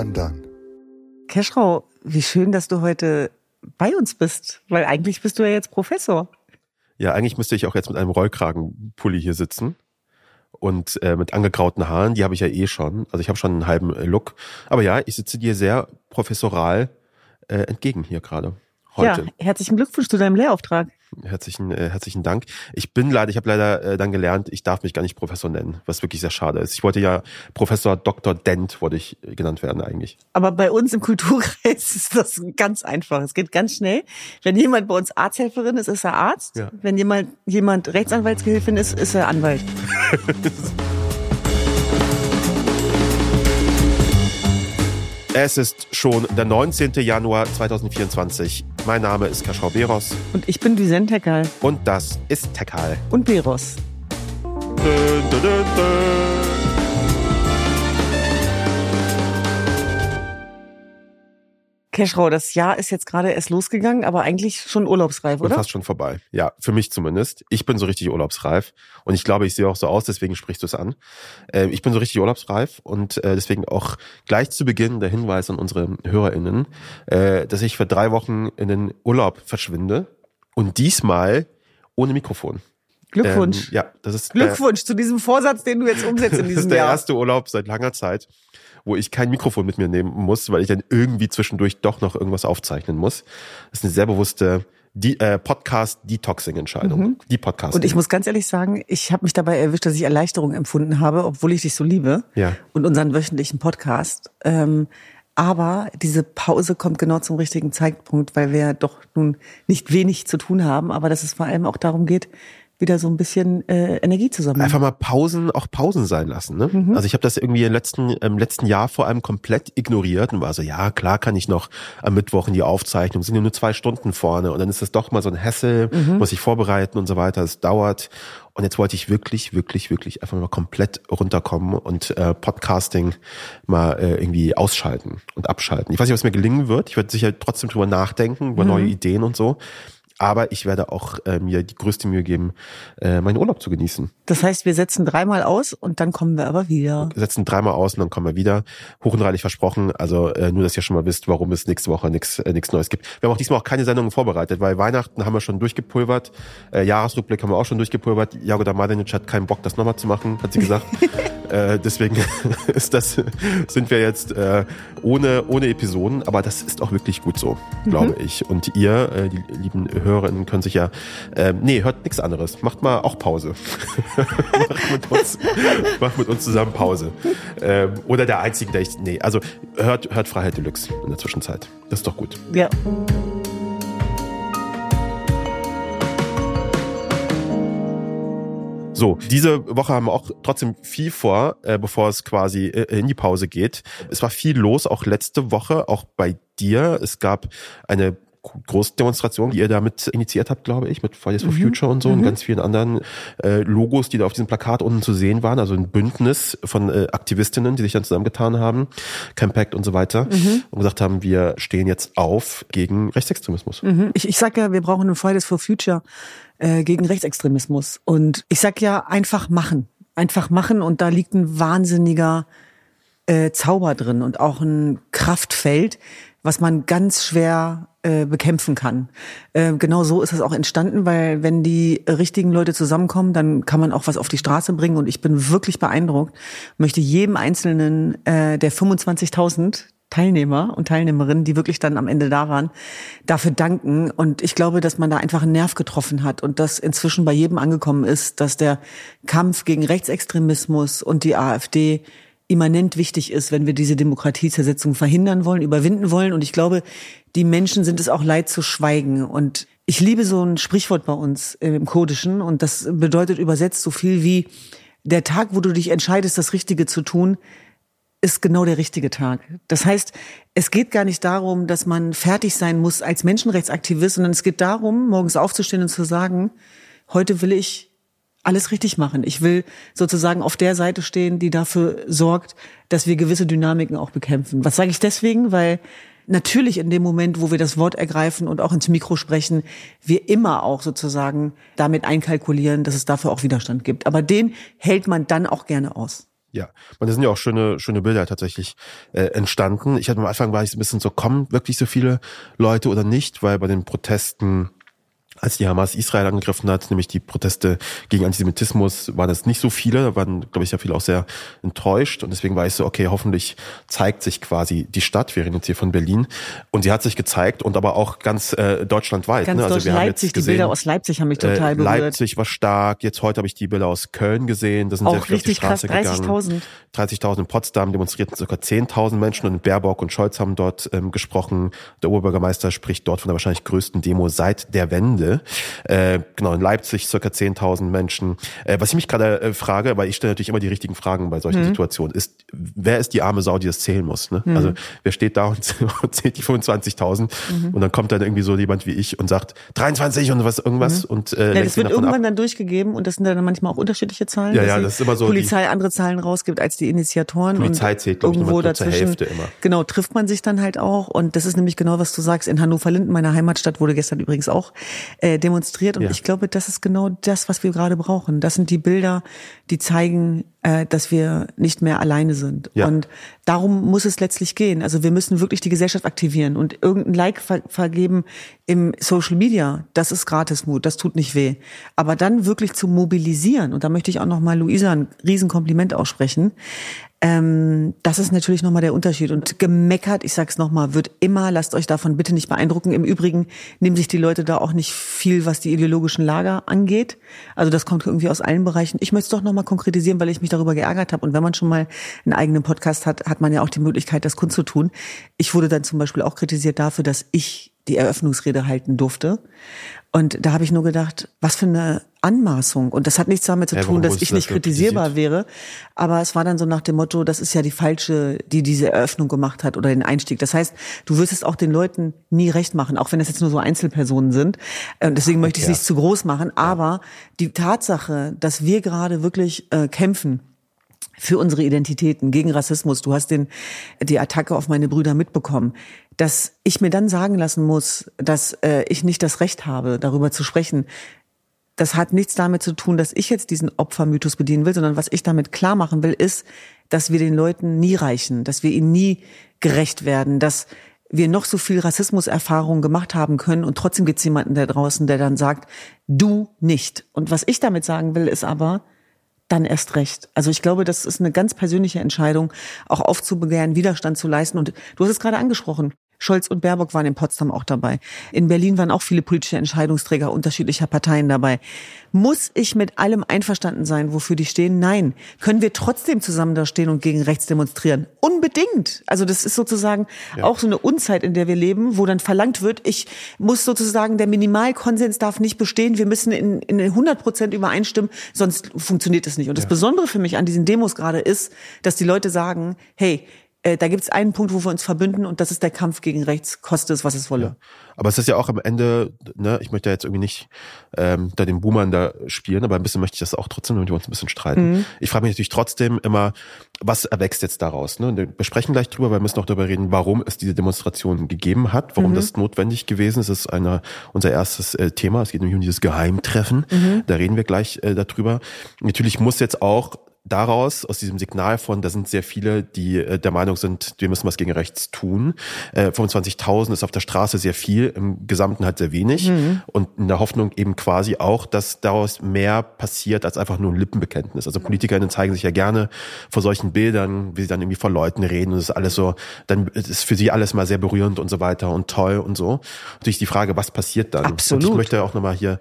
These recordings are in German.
undone. Keschrau, wie schön, dass du heute bei uns bist, weil eigentlich bist du ja jetzt Professor. Ja, eigentlich müsste ich auch jetzt mit einem Rollkragenpulli hier sitzen und äh, mit angegrauten Haaren, die habe ich ja eh schon. Also ich habe schon einen halben Look. Aber ja, ich sitze dir sehr professoral äh, entgegen hier gerade. Heute. Ja, herzlichen Glückwunsch zu deinem Lehrauftrag. Herzlichen, äh, herzlichen Dank. Ich bin leider, ich habe leider äh, dann gelernt, ich darf mich gar nicht Professor nennen, was wirklich sehr schade ist. Ich wollte ja Professor Dr. Dent, wollte ich äh, genannt werden eigentlich. Aber bei uns im Kulturkreis ist das ganz einfach. Es geht ganz schnell. Wenn jemand bei uns Arzthelferin ist, ist er Arzt. Ja. Wenn jemand, jemand Rechtsanwaltsgehilfin ist, ist er Anwalt. Es ist schon der 19. Januar 2024. Mein Name ist Kaschrau Beros Und ich bin Düsen Tekal und das ist Tekal. und Beros. Dun, dun, dun, Keschrau, das Jahr ist jetzt gerade erst losgegangen, aber eigentlich schon urlaubsreif, Und oder? fast schon vorbei. Ja, für mich zumindest. Ich bin so richtig urlaubsreif. Und ich glaube, ich sehe auch so aus, deswegen sprichst du es an. Äh, ich bin so richtig urlaubsreif und äh, deswegen auch gleich zu Beginn der Hinweis an unsere HörerInnen, äh, dass ich für drei Wochen in den Urlaub verschwinde. Und diesmal ohne Mikrofon. Glückwunsch. Ähm, ja, das ist der- Glückwunsch zu diesem Vorsatz, den du jetzt umsetzt in Das diesem ist der Jahr. erste Urlaub seit langer Zeit, wo ich kein Mikrofon mit mir nehmen muss, weil ich dann irgendwie zwischendurch doch noch irgendwas aufzeichnen muss. Das ist eine sehr bewusste die, äh, Podcast-Detoxing-Entscheidung. Die Podcast. Und ich muss ganz ehrlich sagen, ich habe mich dabei erwischt, dass ich Erleichterung empfunden habe, obwohl ich dich so liebe Ja. und unseren wöchentlichen Podcast. Ähm, aber diese Pause kommt genau zum richtigen Zeitpunkt, weil wir doch nun nicht wenig zu tun haben, aber dass es vor allem auch darum geht, wieder so ein bisschen äh, Energie zu sammeln. einfach mal Pausen auch Pausen sein lassen. Ne? Mhm. Also ich habe das irgendwie im letzten, im letzten Jahr vor allem komplett ignoriert und war so, ja klar kann ich noch am Mittwoch in die Aufzeichnung, sind ja nur zwei Stunden vorne und dann ist das doch mal so ein Hassel, Mhm. muss ich vorbereiten und so weiter, es dauert. Und jetzt wollte ich wirklich, wirklich, wirklich einfach mal komplett runterkommen und äh, Podcasting mal äh, irgendwie ausschalten und abschalten. Ich weiß nicht, was mir gelingen wird. Ich werde sicher trotzdem drüber nachdenken, über neue Ideen und so. Aber ich werde auch äh, mir die größte Mühe geben, äh, meinen Urlaub zu genießen. Das heißt, wir setzen dreimal aus und dann kommen wir aber wieder. setzen dreimal aus und dann kommen wir wieder. Hoch und reinig versprochen. Also äh, nur, dass ihr schon mal wisst, warum es nächste Woche nichts äh, nichts Neues gibt. Wir haben auch diesmal auch keine Sendungen vorbereitet, weil Weihnachten haben wir schon durchgepulvert. Äh, Jahresrückblick haben wir auch schon durchgepulvert. Jagoda Mladenic hat keinen Bock, das nochmal zu machen, hat sie gesagt. äh, deswegen ist das, sind wir jetzt äh, ohne, ohne Episoden. Aber das ist auch wirklich gut so, glaube ich. Und ihr, äh, die lieben Hörerinnen, können sich ja, äh, nee, hört nichts anderes. Macht mal auch Pause. macht, mit uns, macht mit uns zusammen Pause. Ähm, oder der Einzige, der ich, nee, also hört, hört Freiheit Deluxe in der Zwischenzeit. Das ist doch gut. Ja. So, diese Woche haben wir auch trotzdem viel vor, äh, bevor es quasi äh, in die Pause geht. Es war viel los, auch letzte Woche, auch bei dir. Es gab eine Großdemonstration, die ihr damit initiiert habt, glaube ich, mit Fridays for Future und so und ganz vielen anderen äh, Logos, die da auf diesem Plakat unten zu sehen waren. Also ein Bündnis von äh, Aktivistinnen, die sich dann zusammengetan haben, Campact und so weiter, und gesagt haben, wir stehen jetzt auf gegen Rechtsextremismus. Mhm. Ich, ich sag ja, wir brauchen eine Fridays for Future äh, gegen Rechtsextremismus. Und ich sag ja, einfach machen. Einfach machen und da liegt ein wahnsinniger äh, Zauber drin und auch ein Kraftfeld, was man ganz schwer äh, bekämpfen kann. Äh, genau so ist es auch entstanden, weil wenn die richtigen Leute zusammenkommen, dann kann man auch was auf die Straße bringen und ich bin wirklich beeindruckt, möchte jedem einzelnen äh, der 25.000 Teilnehmer und Teilnehmerinnen, die wirklich dann am Ende da waren, dafür danken. Und ich glaube, dass man da einfach einen Nerv getroffen hat und dass inzwischen bei jedem angekommen ist, dass der Kampf gegen Rechtsextremismus und die AfD immanent wichtig ist, wenn wir diese Demokratiezersetzung verhindern wollen, überwinden wollen. Und ich glaube, die Menschen sind es auch leid zu schweigen. Und ich liebe so ein Sprichwort bei uns im Kodischen und das bedeutet übersetzt so viel wie der Tag, wo du dich entscheidest, das Richtige zu tun, ist genau der richtige Tag. Das heißt, es geht gar nicht darum, dass man fertig sein muss als Menschenrechtsaktivist, sondern es geht darum, morgens aufzustehen und zu sagen, heute will ich alles richtig machen. Ich will sozusagen auf der Seite stehen, die dafür sorgt, dass wir gewisse Dynamiken auch bekämpfen. Was sage ich deswegen? Weil natürlich in dem Moment, wo wir das Wort ergreifen und auch ins Mikro sprechen, wir immer auch sozusagen damit einkalkulieren, dass es dafür auch Widerstand gibt. Aber den hält man dann auch gerne aus. Ja, und sind ja auch schöne, schöne Bilder tatsächlich äh, entstanden. Ich hatte am Anfang war ich ein bisschen so, kommen wirklich so viele Leute oder nicht, weil bei den Protesten als die Hamas Israel angegriffen hat, nämlich die Proteste gegen Antisemitismus, waren es nicht so viele, da waren, glaube ich, ja viele auch sehr enttäuscht und deswegen war ich so, okay, hoffentlich zeigt sich quasi die Stadt, wir reden jetzt hier von Berlin und sie hat sich gezeigt und aber auch ganz äh, deutschlandweit. Ganz ne? also wir Leipzig, haben jetzt gesehen, die Bilder aus Leipzig haben mich total äh, berührt. Leipzig war stark, jetzt heute habe ich die Bilder aus Köln gesehen, da sind auch sehr viele auf die Straße krass, 30 gegangen. 30.000 in Potsdam demonstrierten ca. 10.000 Menschen und Baerbock und Scholz haben dort ähm, gesprochen. Der Oberbürgermeister spricht dort von der wahrscheinlich größten Demo seit der Wende. Äh, äh, genau, in Leipzig circa 10.000 Menschen. Äh, was ich mich gerade äh, frage, weil ich stelle natürlich immer die richtigen Fragen bei solchen mhm. Situationen, ist, wer ist die arme Sau, die das zählen muss? Ne? Mhm. Also wer steht da und zählt die 25.000 mhm. und dann kommt dann irgendwie so jemand wie ich und sagt 23 und was irgendwas mhm. und äh, ja, das wird irgendwann ab. dann durchgegeben und das sind dann manchmal auch unterschiedliche Zahlen. Ja, ja, das ist immer so. Polizei die, andere Zahlen rausgibt als die Initiatoren. Polizei zählt glaube ich irgendwo dazwischen. Zur Hälfte immer. Genau, trifft man sich dann halt auch und das ist nämlich genau was du sagst. In Hannover-Linden, meiner Heimatstadt, wurde gestern übrigens auch äh, demonstriert und ja. ich glaube, das ist genau das, was wir gerade brauchen. Das sind die Bilder, die zeigen, äh, dass wir nicht mehr alleine sind. Ja. Und darum muss es letztlich gehen. Also wir müssen wirklich die Gesellschaft aktivieren und irgendein Like ver vergeben im Social Media. Das ist Gratismut, das tut nicht weh. Aber dann wirklich zu mobilisieren und da möchte ich auch noch mal Luisa ein Riesenkompliment aussprechen. Ähm, das ist natürlich nochmal der Unterschied. Und gemeckert, ich sag's nochmal, wird immer, lasst euch davon bitte nicht beeindrucken. Im Übrigen nehmen sich die Leute da auch nicht viel, was die ideologischen Lager angeht. Also das kommt irgendwie aus allen Bereichen. Ich möchte es doch nochmal konkretisieren, weil ich mich darüber geärgert habe. Und wenn man schon mal einen eigenen Podcast hat, hat man ja auch die Möglichkeit, das kundzutun. Ich wurde dann zum Beispiel auch kritisiert dafür, dass ich die Eröffnungsrede halten durfte. Und da habe ich nur gedacht, was für eine Anmaßung. Und das hat nichts damit zu ja, tun, dass ich nicht kritisierbar wäre. Aber es war dann so nach dem Motto, das ist ja die falsche, die diese Eröffnung gemacht hat oder den Einstieg. Das heißt, du wirst es auch den Leuten nie recht machen, auch wenn es jetzt nur so Einzelpersonen sind. Und deswegen möchte ich es ja. nicht zu groß machen. Aber die Tatsache, dass wir gerade wirklich äh, kämpfen, für unsere Identitäten, gegen Rassismus. Du hast den, die Attacke auf meine Brüder mitbekommen dass ich mir dann sagen lassen muss, dass äh, ich nicht das Recht habe, darüber zu sprechen. Das hat nichts damit zu tun, dass ich jetzt diesen Opfermythos bedienen will, sondern was ich damit klar machen will, ist, dass wir den Leuten nie reichen, dass wir ihnen nie gerecht werden, dass wir noch so viel Rassismuserfahrung gemacht haben können und trotzdem gibt es jemanden da draußen, der dann sagt, du nicht. Und was ich damit sagen will, ist aber, dann erst recht. Also ich glaube, das ist eine ganz persönliche Entscheidung, auch aufzubegehren, Widerstand zu leisten. Und du hast es gerade angesprochen. Scholz und Baerbock waren in Potsdam auch dabei. In Berlin waren auch viele politische Entscheidungsträger unterschiedlicher Parteien dabei. Muss ich mit allem einverstanden sein, wofür die stehen? Nein. Können wir trotzdem zusammen da stehen und gegen rechts demonstrieren? Unbedingt. Also das ist sozusagen ja. auch so eine Unzeit, in der wir leben, wo dann verlangt wird, ich muss sozusagen, der Minimalkonsens darf nicht bestehen, wir müssen in, in 100 Prozent übereinstimmen, sonst funktioniert das nicht. Und das ja. Besondere für mich an diesen Demos gerade ist, dass die Leute sagen, hey, äh, da gibt es einen Punkt, wo wir uns verbünden und das ist der Kampf gegen rechts, koste es, was es wolle. Ja. Aber es ist ja auch am Ende, ne, ich möchte ja jetzt irgendwie nicht ähm, da den Boomern da spielen, aber ein bisschen möchte ich das auch trotzdem, damit wir uns ein bisschen streiten. Mhm. Ich frage mich natürlich trotzdem immer, was erwächst jetzt daraus? Ne? Wir sprechen gleich drüber, weil wir müssen noch darüber reden, warum es diese Demonstration gegeben hat, warum mhm. das notwendig gewesen ist. Das ist einer, unser erstes äh, Thema. Es geht nämlich um dieses Geheimtreffen. Mhm. Da reden wir gleich äh, darüber. Natürlich muss jetzt auch daraus, aus diesem Signal von, da sind sehr viele, die äh, der Meinung sind, wir müssen was gegen rechts tun. Äh, 25.000 ist auf der Straße sehr viel, im Gesamten halt sehr wenig. Mhm. Und in der Hoffnung eben quasi auch, dass daraus mehr passiert als einfach nur ein Lippenbekenntnis. Also PolitikerInnen zeigen sich ja gerne vor solchen Bildern, wie sie dann irgendwie vor Leuten reden und es ist alles so, dann ist für sie alles mal sehr berührend und so weiter und toll und so. Natürlich die Frage, was passiert dann? Absolut. Und ich möchte auch nochmal hier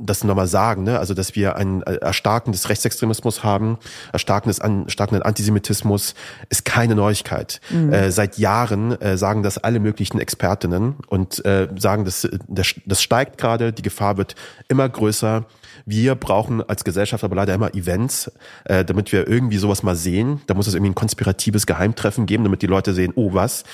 das nochmal sagen, ne? also dass wir ein äh, Erstarken des Rechtsextremismus haben, Erstarken des an, erstarkenden Antisemitismus, ist keine Neuigkeit. Mhm. Äh, seit Jahren äh, sagen das alle möglichen Expertinnen und äh, sagen, dass das, das steigt gerade, die Gefahr wird immer größer. Wir brauchen als Gesellschaft aber leider immer Events, äh, damit wir irgendwie sowas mal sehen. Da muss es irgendwie ein konspiratives Geheimtreffen geben, damit die Leute sehen, oh was,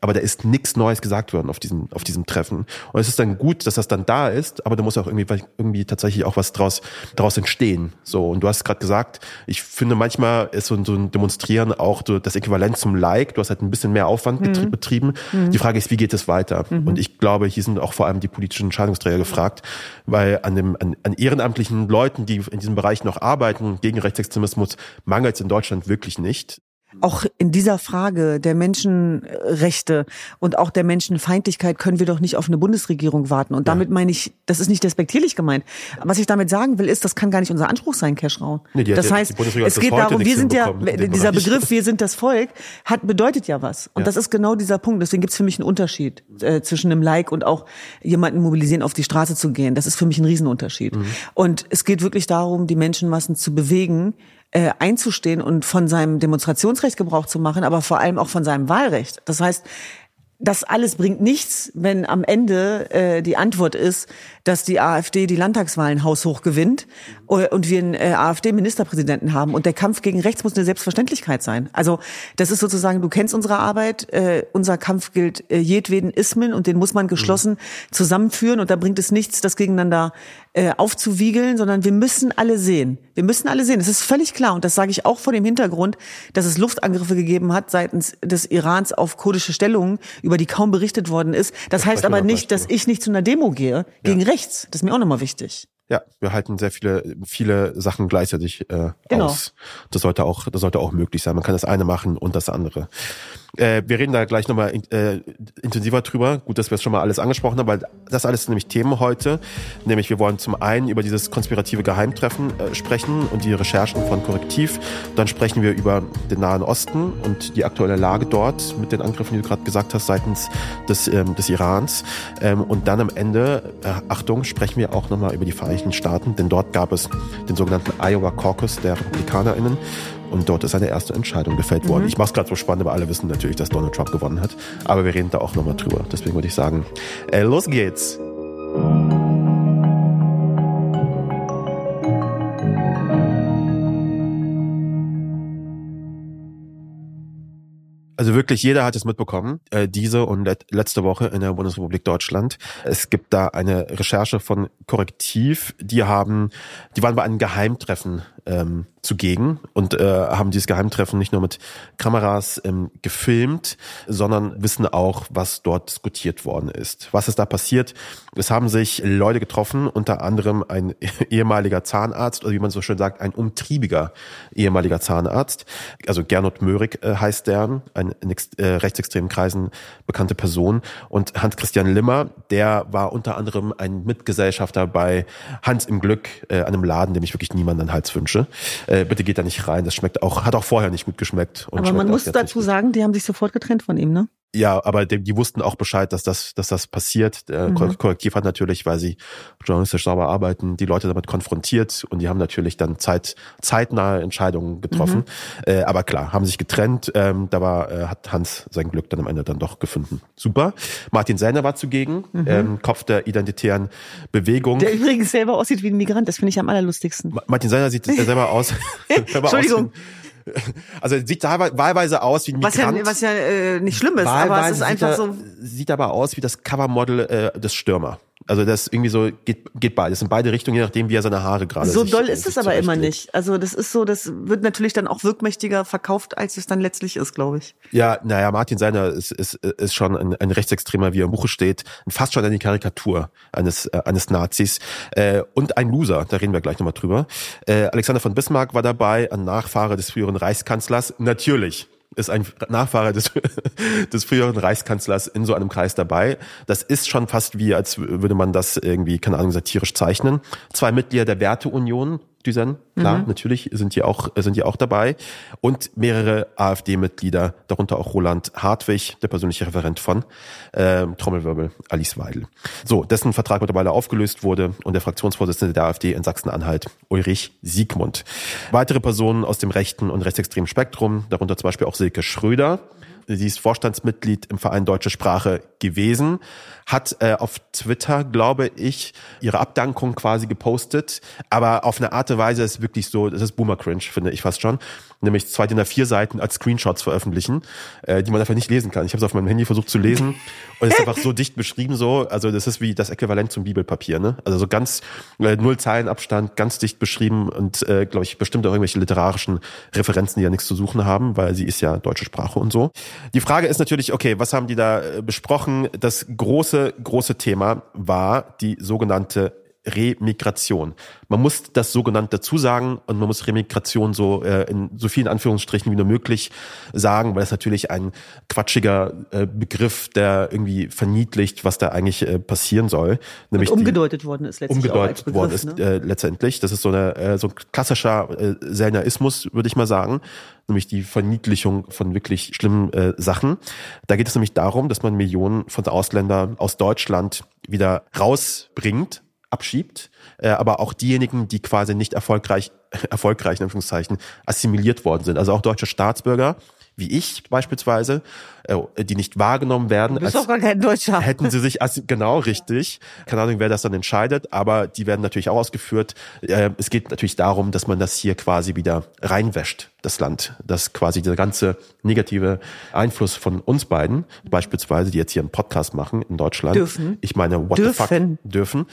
aber da ist nichts Neues gesagt worden auf diesem, auf diesem Treffen. Und es ist dann gut, dass das dann da ist, aber da muss auch irgendwie, irgendwie tatsächlich auch was draus, daraus entstehen. So, und du hast gerade gesagt, ich finde manchmal ist so, so ein Demonstrieren auch so das Äquivalent zum Like. Du hast halt ein bisschen mehr Aufwand mhm. betrieben. Mhm. Die Frage ist, wie geht es weiter? Mhm. Und ich glaube, hier sind auch vor allem die politischen Entscheidungsträger gefragt, weil an dem, an, an ehrenamtlichen Leuten, die in diesem Bereich noch arbeiten gegen Rechtsextremismus, mangelt es in Deutschland wirklich nicht auch in dieser Frage der Menschenrechte und auch der Menschenfeindlichkeit können wir doch nicht auf eine Bundesregierung warten. Und damit meine ich, das ist nicht despektierlich gemeint. Was ich damit sagen will, ist, das kann gar nicht unser Anspruch sein, Cashraum. Nee, das heißt, es geht darum, wir sind ja, dieser Begriff, wir sind das Volk, hat, bedeutet ja was. Und ja. das ist genau dieser Punkt. Deswegen gibt es für mich einen Unterschied äh, zwischen einem Like und auch jemanden mobilisieren, auf die Straße zu gehen. Das ist für mich ein Riesenunterschied. Mhm. Und es geht wirklich darum, die Menschenmassen zu bewegen, äh, einzustehen und von seinem Demonstrationsrecht Gebrauch zu machen, aber vor allem auch von seinem Wahlrecht. Das heißt, das alles bringt nichts, wenn am Ende äh, die Antwort ist, dass die AfD die Landtagswahlen haushoch gewinnt äh, und wir einen äh, AfD-Ministerpräsidenten haben. Und der Kampf gegen rechts muss eine Selbstverständlichkeit sein. Also das ist sozusagen, du kennst unsere Arbeit, äh, unser Kampf gilt äh, jedweden Ismen und den muss man geschlossen mhm. zusammenführen. Und da bringt es nichts, das gegeneinander äh, aufzuwiegeln, sondern wir müssen alle sehen. Wir müssen alle sehen. Es ist völlig klar und das sage ich auch vor dem Hintergrund, dass es Luftangriffe gegeben hat seitens des Irans auf kurdische Stellungen, über die kaum berichtet worden ist. Das, das heißt aber nicht, dass ich nicht zu einer Demo gehe gegen ja. rechts. Das ist mir auch nochmal wichtig. Ja, wir halten sehr viele, viele Sachen gleichzeitig äh, genau. aus. Das sollte auch, das sollte auch möglich sein. Man kann das eine machen und das andere. Äh, wir reden da gleich nochmal äh, intensiver drüber. Gut, dass wir es schon mal alles angesprochen haben, weil das alles sind nämlich Themen heute. Nämlich wir wollen zum einen über dieses konspirative Geheimtreffen äh, sprechen und die Recherchen von Korrektiv. Dann sprechen wir über den Nahen Osten und die aktuelle Lage dort mit den Angriffen, die du gerade gesagt hast, seitens des, ähm, des Irans. Ähm, und dann am Ende, äh, Achtung, sprechen wir auch nochmal über die Vereinigten Staaten, denn dort gab es den sogenannten Iowa Caucus der RepublikanerInnen. Und dort ist eine erste Entscheidung gefällt worden. Mhm. Ich mache es gerade so spannend, aber alle wissen natürlich, dass Donald Trump gewonnen hat. Aber wir reden da auch nochmal drüber. Deswegen würde ich sagen, äh, los geht's. Also wirklich jeder hat es mitbekommen, äh, diese und letzte Woche in der Bundesrepublik Deutschland. Es gibt da eine Recherche von Korrektiv, die haben, die waren bei einem Geheimtreffen ähm, zugegen und äh, haben dieses Geheimtreffen nicht nur mit Kameras ähm, gefilmt, sondern wissen auch, was dort diskutiert worden ist. Was ist da passiert? Es haben sich Leute getroffen, unter anderem ein ehemaliger Zahnarzt, oder wie man so schön sagt, ein umtriebiger ehemaliger Zahnarzt. Also Gernot Möhrig äh, heißt der, ein in äh, rechtsextremen Kreisen bekannte Person. Und Hans-Christian Limmer, der war unter anderem ein Mitgesellschafter bei Hans im Glück, äh, einem Laden, dem ich wirklich niemanden an Hals wünsche. Äh, bitte geht da nicht rein. Das schmeckt auch, hat auch vorher nicht gut geschmeckt. Aber man muss dazu sagen, die haben sich sofort getrennt von ihm, ne? Ja, aber die, die wussten auch Bescheid, dass das, dass das passiert. Der mhm. Korrektiv hat natürlich, weil sie journalistisch sauber arbeiten, die Leute damit konfrontiert und die haben natürlich dann zeit, zeitnahe Entscheidungen getroffen. Mhm. Äh, aber klar, haben sich getrennt. Ähm, da war, äh, hat Hans sein Glück dann am Ende dann doch gefunden. Super. Martin Sellner war zugegen, mhm. ähm, Kopf der identitären Bewegung. Der übrigens selber aussieht wie ein Migrant, das finde ich am allerlustigsten. Martin Sellner sieht selber aus. Entschuldigung. Aus also sieht wahlweise aus wie ein Migrant. Was ja, was ja äh, nicht schlimm ist, aber es ist einfach er, so. Sieht aber aus wie das Covermodel äh, des Stürmer. Also das irgendwie so geht, geht beides in beide Richtungen, je nachdem, wie er seine Haare gerade So sich, doll ist es aber immer nicht. Also das ist so, das wird natürlich dann auch wirkmächtiger verkauft, als es dann letztlich ist, glaube ich. Ja, naja, Martin Seiner ist, ist, ist schon ein, ein Rechtsextremer, wie er im Buche steht, fast schon eine Karikatur eines, äh, eines Nazis äh, und ein Loser, da reden wir gleich nochmal drüber. Äh, Alexander von Bismarck war dabei, ein Nachfahre des früheren Reichskanzlers, natürlich ist ein Nachfahre des, des früheren Reichskanzlers in so einem Kreis dabei. Das ist schon fast wie, als würde man das irgendwie, keine Ahnung, satirisch zeichnen. Zwei Mitglieder der Werteunion, Düsen, klar, mhm. natürlich sind die auch, sind die auch dabei. Und mehrere AfD-Mitglieder, darunter auch Roland Hartwig, der persönliche Referent von äh, Trommelwirbel, Alice Weidel. So, dessen Vertrag mittlerweile aufgelöst wurde und der Fraktionsvorsitzende der AfD in Sachsen-Anhalt, Ulrich Siegmund. Weitere Personen aus dem rechten und rechtsextremen Spektrum, darunter zum Beispiel auch Silke Schröder, Sie ist Vorstandsmitglied im Verein Deutsche Sprache gewesen, hat äh, auf Twitter, glaube ich, ihre Abdankung quasi gepostet, aber auf eine Art und Weise ist wirklich so, das ist Boomer Cringe, finde ich fast schon. Nämlich zwei DIN A4 Seiten als Screenshots veröffentlichen, äh, die man einfach nicht lesen kann. Ich habe es auf meinem Handy versucht zu lesen und es ist einfach so dicht beschrieben so, also das ist wie das Äquivalent zum Bibelpapier, ne? Also so ganz äh, null Zeilenabstand, ganz dicht beschrieben und äh, glaube ich bestimmt auch irgendwelche literarischen Referenzen, die ja nichts zu suchen haben, weil sie ist ja deutsche Sprache und so. Die Frage ist natürlich, okay, was haben die da äh, besprochen? Das große große Thema war die sogenannte Remigration. Man muss das sogenannt dazu sagen und man muss Remigration so äh, in so vielen Anführungsstrichen wie nur möglich sagen, weil es natürlich ein quatschiger äh, Begriff, der irgendwie verniedlicht, was da eigentlich äh, passieren soll. Nämlich und umgedeutet die, worden ist letztendlich. Umgedeutet Begriff, worden ist ne? äh, letztendlich. Das ist so eine äh, so ein klassischer äh, Selnaismus, würde ich mal sagen nämlich die Verniedlichung von wirklich schlimmen äh, Sachen. Da geht es nämlich darum, dass man Millionen von Ausländern aus Deutschland wieder rausbringt abschiebt, äh, aber auch diejenigen, die quasi nicht erfolgreich, erfolgreich in Anführungszeichen, assimiliert worden sind. Also auch deutsche Staatsbürger, wie ich beispielsweise, äh, die nicht wahrgenommen werden. Du bist doch gar kein Deutscher. Hätten sie sich, genau richtig, keine Ahnung, wer das dann entscheidet, aber die werden natürlich auch ausgeführt. Äh, es geht natürlich darum, dass man das hier quasi wieder reinwäscht, das Land. Dass quasi der ganze negative Einfluss von uns beiden, beispielsweise, die jetzt hier einen Podcast machen in Deutschland. Dürfen. Ich meine, what dürfen. the fuck dürfen,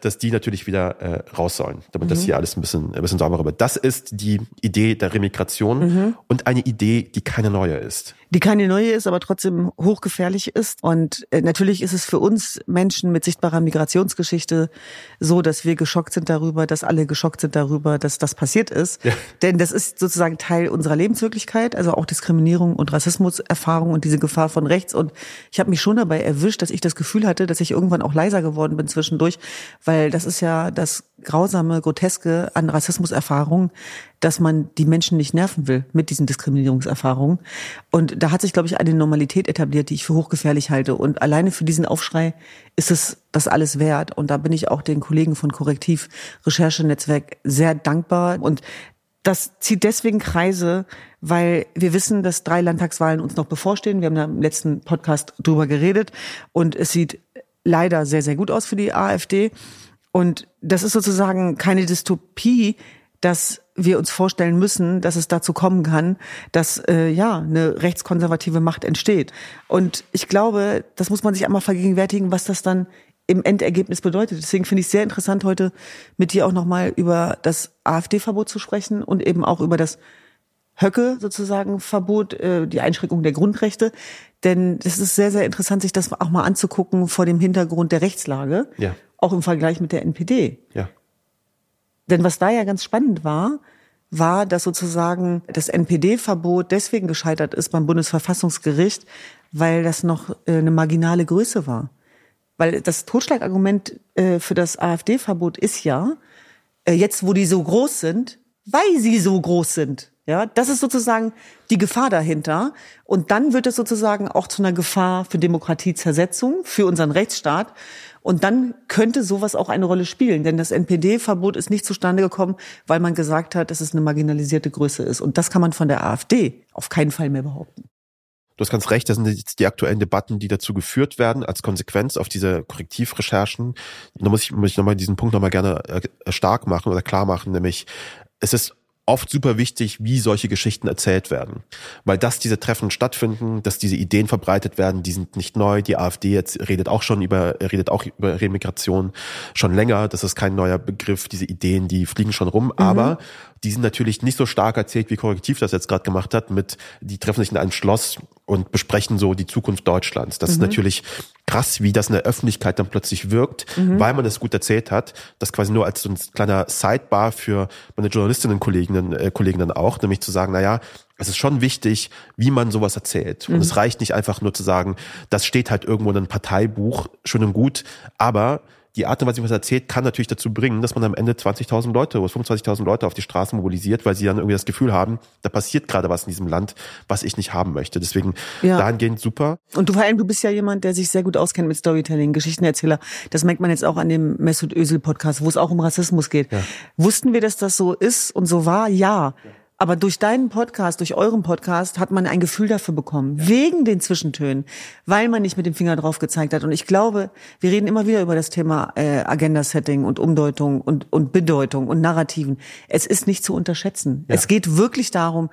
dass die natürlich wieder äh, raus sollen, damit mhm. das hier alles ein bisschen, ein bisschen sauberer wird. Das ist die Idee der Remigration mhm. und eine Idee, die keine neue ist. Die keine neue ist, aber trotzdem hochgefährlich ist. Und äh, natürlich ist es für uns Menschen mit sichtbarer Migrationsgeschichte so, dass wir geschockt sind darüber, dass alle geschockt sind darüber, dass das passiert ist. Ja. Denn das ist sozusagen Teil unserer Lebenswirklichkeit, also auch Diskriminierung und Rassismuserfahrung und diese Gefahr von rechts. Und ich habe mich schon dabei erwischt, dass ich das Gefühl hatte, dass ich irgendwann auch leiser geworden bin zwischendurch, weil das ist ja das grausame, groteske an Rassismuserfahrungen, dass man die Menschen nicht nerven will mit diesen Diskriminierungserfahrungen. Und da hat sich, glaube ich, eine Normalität etabliert, die ich für hochgefährlich halte. Und alleine für diesen Aufschrei ist es das alles wert. Und da bin ich auch den Kollegen von Korrektiv Recherchenetzwerk sehr dankbar. Und das zieht deswegen Kreise, weil wir wissen, dass drei Landtagswahlen uns noch bevorstehen. Wir haben da im letzten Podcast drüber geredet. Und es sieht leider sehr, sehr gut aus für die AfD. Und das ist sozusagen keine Dystopie, dass wir uns vorstellen müssen, dass es dazu kommen kann, dass äh, ja eine rechtskonservative Macht entsteht. Und ich glaube, das muss man sich einmal vergegenwärtigen, was das dann im Endergebnis bedeutet. Deswegen finde ich es sehr interessant, heute mit dir auch nochmal über das AfD-Verbot zu sprechen und eben auch über das Höcke sozusagen Verbot, äh, die Einschränkung der Grundrechte. Denn es ist sehr, sehr interessant, sich das auch mal anzugucken vor dem Hintergrund der Rechtslage. Ja. Auch im Vergleich mit der NPD. Ja. Denn was da ja ganz spannend war, war, dass sozusagen das NPD-Verbot deswegen gescheitert ist beim Bundesverfassungsgericht, weil das noch äh, eine marginale Größe war. Weil das Totschlagargument äh, für das AfD-Verbot ist ja, äh, jetzt wo die so groß sind, weil sie so groß sind. Ja, das ist sozusagen die Gefahr dahinter. Und dann wird es sozusagen auch zu einer Gefahr für Demokratiezersetzung, für unseren Rechtsstaat. Und dann könnte sowas auch eine Rolle spielen, denn das NPD-Verbot ist nicht zustande gekommen, weil man gesagt hat, dass es eine marginalisierte Größe ist. Und das kann man von der AfD auf keinen Fall mehr behaupten. Du hast ganz recht, das sind jetzt die aktuellen Debatten, die dazu geführt werden, als Konsequenz auf diese Korrektivrecherchen. Da muss ich, muss ich nochmal diesen Punkt nochmal gerne äh, stark machen oder klar machen, nämlich es ist oft super wichtig, wie solche Geschichten erzählt werden. Weil dass diese Treffen stattfinden, dass diese Ideen verbreitet werden, die sind nicht neu. Die AfD jetzt redet auch schon über, redet auch über Remigration schon länger. Das ist kein neuer Begriff. Diese Ideen, die fliegen schon rum. Mhm. Aber die sind natürlich nicht so stark erzählt, wie Korrektiv das jetzt gerade gemacht hat, mit, die treffen sich in einem Schloss und besprechen so die Zukunft Deutschlands. Das mhm. ist natürlich krass, wie das in der Öffentlichkeit dann plötzlich wirkt, mhm. weil man das gut erzählt hat. Das quasi nur als so ein kleiner Sidebar für meine Journalistinnen und Kollegen, äh, Kollegen dann auch, nämlich zu sagen, na ja, es ist schon wichtig, wie man sowas erzählt. Und mhm. es reicht nicht einfach nur zu sagen, das steht halt irgendwo in einem Parteibuch, schön und gut, aber die Art und Weise, wie man es erzählt, kann natürlich dazu bringen, dass man am Ende 20.000 Leute oder 25.000 Leute auf die Straße mobilisiert, weil sie dann irgendwie das Gefühl haben, da passiert gerade was in diesem Land, was ich nicht haben möchte. Deswegen ja. dahingehend super. Und du vor allem, du bist ja jemand, der sich sehr gut auskennt mit Storytelling, Geschichtenerzähler. Das merkt man jetzt auch an dem Mesut Özil Podcast, wo es auch um Rassismus geht. Ja. Wussten wir, dass das so ist und so war? Ja. ja. Aber durch deinen Podcast, durch euren Podcast hat man ein Gefühl dafür bekommen. Ja. Wegen den Zwischentönen. Weil man nicht mit dem Finger drauf gezeigt hat. Und ich glaube, wir reden immer wieder über das Thema äh, Agenda-Setting und Umdeutung und, und Bedeutung und Narrativen. Es ist nicht zu unterschätzen. Ja. Es geht wirklich darum,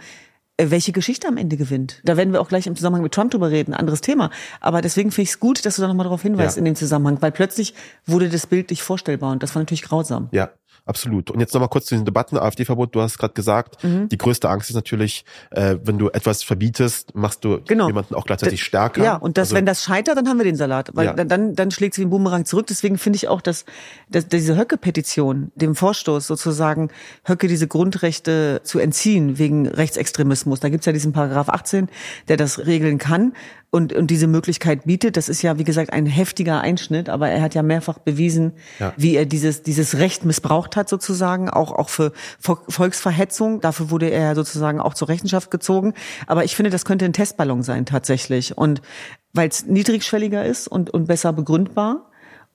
äh, welche Geschichte am Ende gewinnt. Da werden wir auch gleich im Zusammenhang mit Trump drüber reden, anderes Thema. Aber deswegen finde ich es gut, dass du da nochmal darauf hinweist ja. in dem Zusammenhang, weil plötzlich wurde das Bild nicht vorstellbar und das war natürlich grausam. Ja, absolut. Und jetzt nochmal kurz zu den Debatten, AfD-Verbot, du hast gerade gesagt, mhm. die größte Angst ist natürlich, äh, wenn du etwas verbietest, machst du genau. jemanden auch gleichzeitig stärker. Ja, und das, also, wenn das scheitert, dann haben wir den Salat. Weil ja. dann, dann schlägt sie den Boomerang zurück. Deswegen finde ich auch, dass, dass diese Höcke-Petition, dem Vorstoß sozusagen, Höcke diese Grundrechte zu entziehen wegen Rechtsextremismus. Da gibt's ja diesen Paragraph 18, der das regeln kann und, und diese Möglichkeit bietet. Das ist ja, wie gesagt, ein heftiger Einschnitt, aber er hat ja mehrfach bewiesen, ja. wie er dieses, dieses Recht missbraucht hat sozusagen, auch, auch für Volksverhetzung. Dafür wurde er sozusagen auch zur Rechenschaft gezogen. Aber ich finde, das könnte ein Testballon sein tatsächlich. Und weil es niedrigschwelliger ist und, und besser begründbar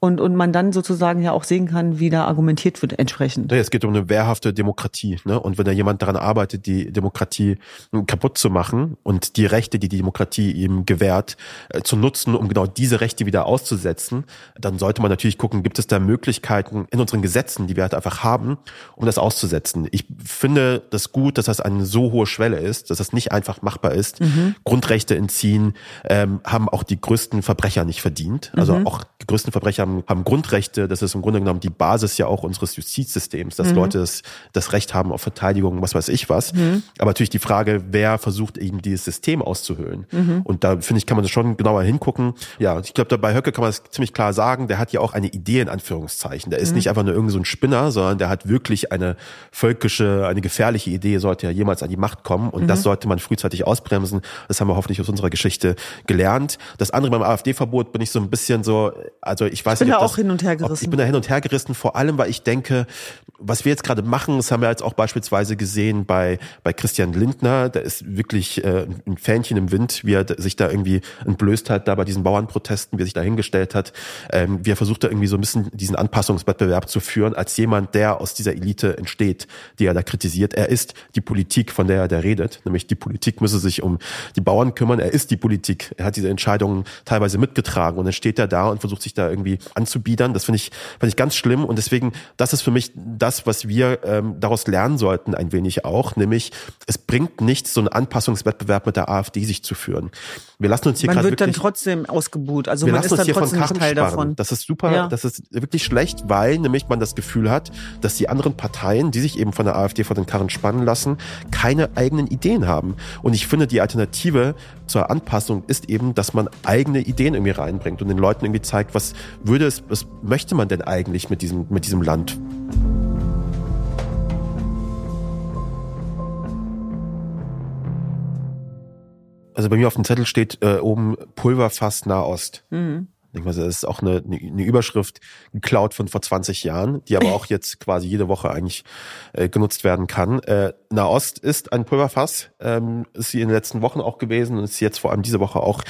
und, und man dann sozusagen ja auch sehen kann, wie da argumentiert wird entsprechend. Ja, es geht um eine wehrhafte Demokratie. Ne? Und wenn da jemand daran arbeitet, die Demokratie kaputt zu machen und die Rechte, die die Demokratie ihm gewährt, äh, zu nutzen, um genau diese Rechte wieder auszusetzen, dann sollte man natürlich gucken, gibt es da Möglichkeiten in unseren Gesetzen, die wir halt einfach haben, um das auszusetzen. Ich finde das gut, dass das eine so hohe Schwelle ist, dass das nicht einfach machbar ist. Mhm. Grundrechte entziehen ähm, haben auch die größten Verbrecher nicht verdient. Also mhm. auch die größten Verbrecher haben, haben Grundrechte. Das ist im Grunde genommen die Basis ja auch unseres Justizsystems, dass mhm. Leute das, das Recht haben auf Verteidigung, was weiß ich was. Mhm. Aber natürlich die Frage, wer versucht eben dieses System auszuhöhlen. Mhm. Und da finde ich, kann man schon genauer hingucken. Ja, ich glaube, bei Höcke kann man das ziemlich klar sagen, der hat ja auch eine Idee in Anführungszeichen. Der ist mhm. nicht einfach nur irgendein so ein Spinner, sondern der hat wirklich eine völkische, eine gefährliche Idee, sollte er jemals an die Macht kommen. Und das mhm. sollte man frühzeitig ausbremsen. Das haben wir hoffentlich aus unserer Geschichte gelernt. Das andere beim AfD-Verbot bin ich so ein bisschen so, also ich weiß bin nicht, da auch hin und her gerissen. ich bin da hin und her gerissen, vor allem, weil ich denke, was wir jetzt gerade machen, das haben wir jetzt auch beispielsweise gesehen bei, bei Christian Lindner, der ist wirklich äh, ein Fähnchen im Wind, wie er sich da irgendwie entblößt hat, da bei diesen Bauernprotesten, wie er sich da hingestellt hat, ähm, wie er versucht da irgendwie so ein bisschen diesen Anpassungswettbewerb zu führen, als jemand, der aus dieser Elite entsteht, die er da kritisiert. Er ist die Politik, von der er da redet, nämlich die Politik müsse sich um die Bauern kümmern, er ist die Politik, er hat diese Entscheidungen teilweise mitgetragen und dann steht er da und versucht sich da irgendwie anzubiedern. Das finde ich, finde ich ganz schlimm und deswegen, das ist für mich das, was wir ähm, daraus lernen sollten, ein wenig auch, nämlich es bringt nichts, so einen Anpassungswettbewerb mit der AfD sich zu führen. Wir lassen uns hier Man wird dann trotzdem ausgebuht, also man ist dann trotzdem nicht Teil davon. Das ist super, ja. das ist wirklich schlecht, weil nämlich man das Gefühl hat, dass die anderen Parteien, die sich eben von der AfD vor den Karren spannen lassen, keine eigenen Ideen haben. Und ich finde, die Alternative zur Anpassung ist eben, dass man eigene Ideen irgendwie reinbringt und den Leuten irgendwie zeigt, was würde es, was möchte man denn eigentlich mit diesem, mit diesem Land? Also bei mir auf dem Zettel steht äh, oben Pulverfass Nahost. Mhm. Ich meine, das ist auch eine, eine Überschrift geklaut von vor 20 Jahren, die aber auch jetzt quasi jede Woche eigentlich äh, genutzt werden kann. Äh, Nahost ist ein Pulverfass, ähm, ist sie in den letzten Wochen auch gewesen und ist jetzt vor allem diese Woche auch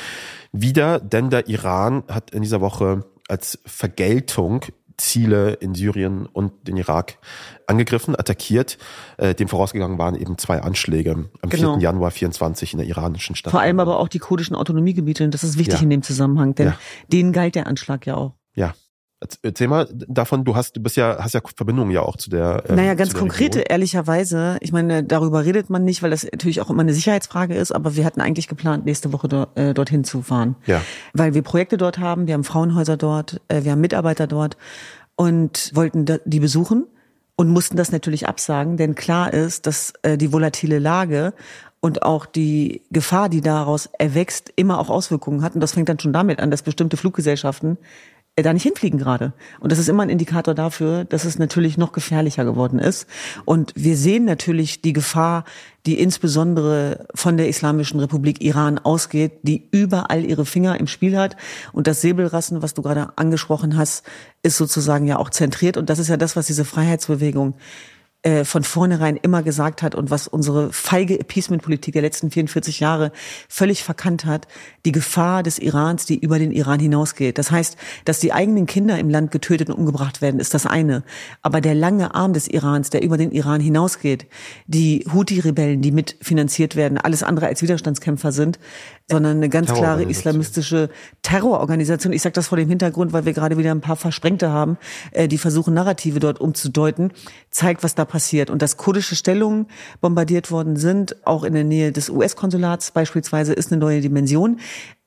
wieder, denn der Iran hat in dieser Woche als Vergeltung Ziele in Syrien und den Irak angegriffen, attackiert. Äh, dem vorausgegangen waren eben zwei Anschläge am genau. 4. Januar 24 in der iranischen Stadt. Vor allem aber auch die kurdischen Autonomiegebiete. Und das ist wichtig ja. in dem Zusammenhang, denn ja. denen galt der Anschlag ja auch. Ja, Erzähl mal davon, du hast, du bist ja, hast ja Verbindungen ja auch zu der. Ähm, naja, ganz konkrete, Region. ehrlicherweise. Ich meine, darüber redet man nicht, weil das natürlich auch immer eine Sicherheitsfrage ist, aber wir hatten eigentlich geplant, nächste Woche do, äh, dorthin zu fahren. Ja. Weil wir Projekte dort haben, wir haben Frauenhäuser dort, äh, wir haben Mitarbeiter dort und wollten die besuchen und mussten das natürlich absagen, denn klar ist, dass äh, die volatile Lage und auch die Gefahr, die daraus erwächst, immer auch Auswirkungen hat. Und das fängt dann schon damit an, dass bestimmte Fluggesellschaften da nicht hinfliegen gerade. Und das ist immer ein Indikator dafür, dass es natürlich noch gefährlicher geworden ist. Und wir sehen natürlich die Gefahr, die insbesondere von der Islamischen Republik Iran ausgeht, die überall ihre Finger im Spiel hat. Und das Säbelrassen, was du gerade angesprochen hast, ist sozusagen ja auch zentriert. Und das ist ja das, was diese Freiheitsbewegung äh, von vornherein immer gesagt hat und was unsere feige Appeasement-Politik der letzten 44 Jahre völlig verkannt hat, die Gefahr des Irans, die über den Iran hinausgeht. Das heißt, dass die eigenen Kinder im Land getötet und umgebracht werden, ist das eine. Aber der lange Arm des Irans, der über den Iran hinausgeht, die Houthi-Rebellen, die mitfinanziert werden, alles andere als Widerstandskämpfer sind, sondern eine ganz klare islamistische Terrororganisation. Ich sage das vor dem Hintergrund, weil wir gerade wieder ein paar Versprengte haben, äh, die versuchen, Narrative dort umzudeuten, zeigt, was da passiert. Und dass kurdische Stellungen bombardiert worden sind, auch in der Nähe des US-Konsulats beispielsweise, ist eine neue Dimension.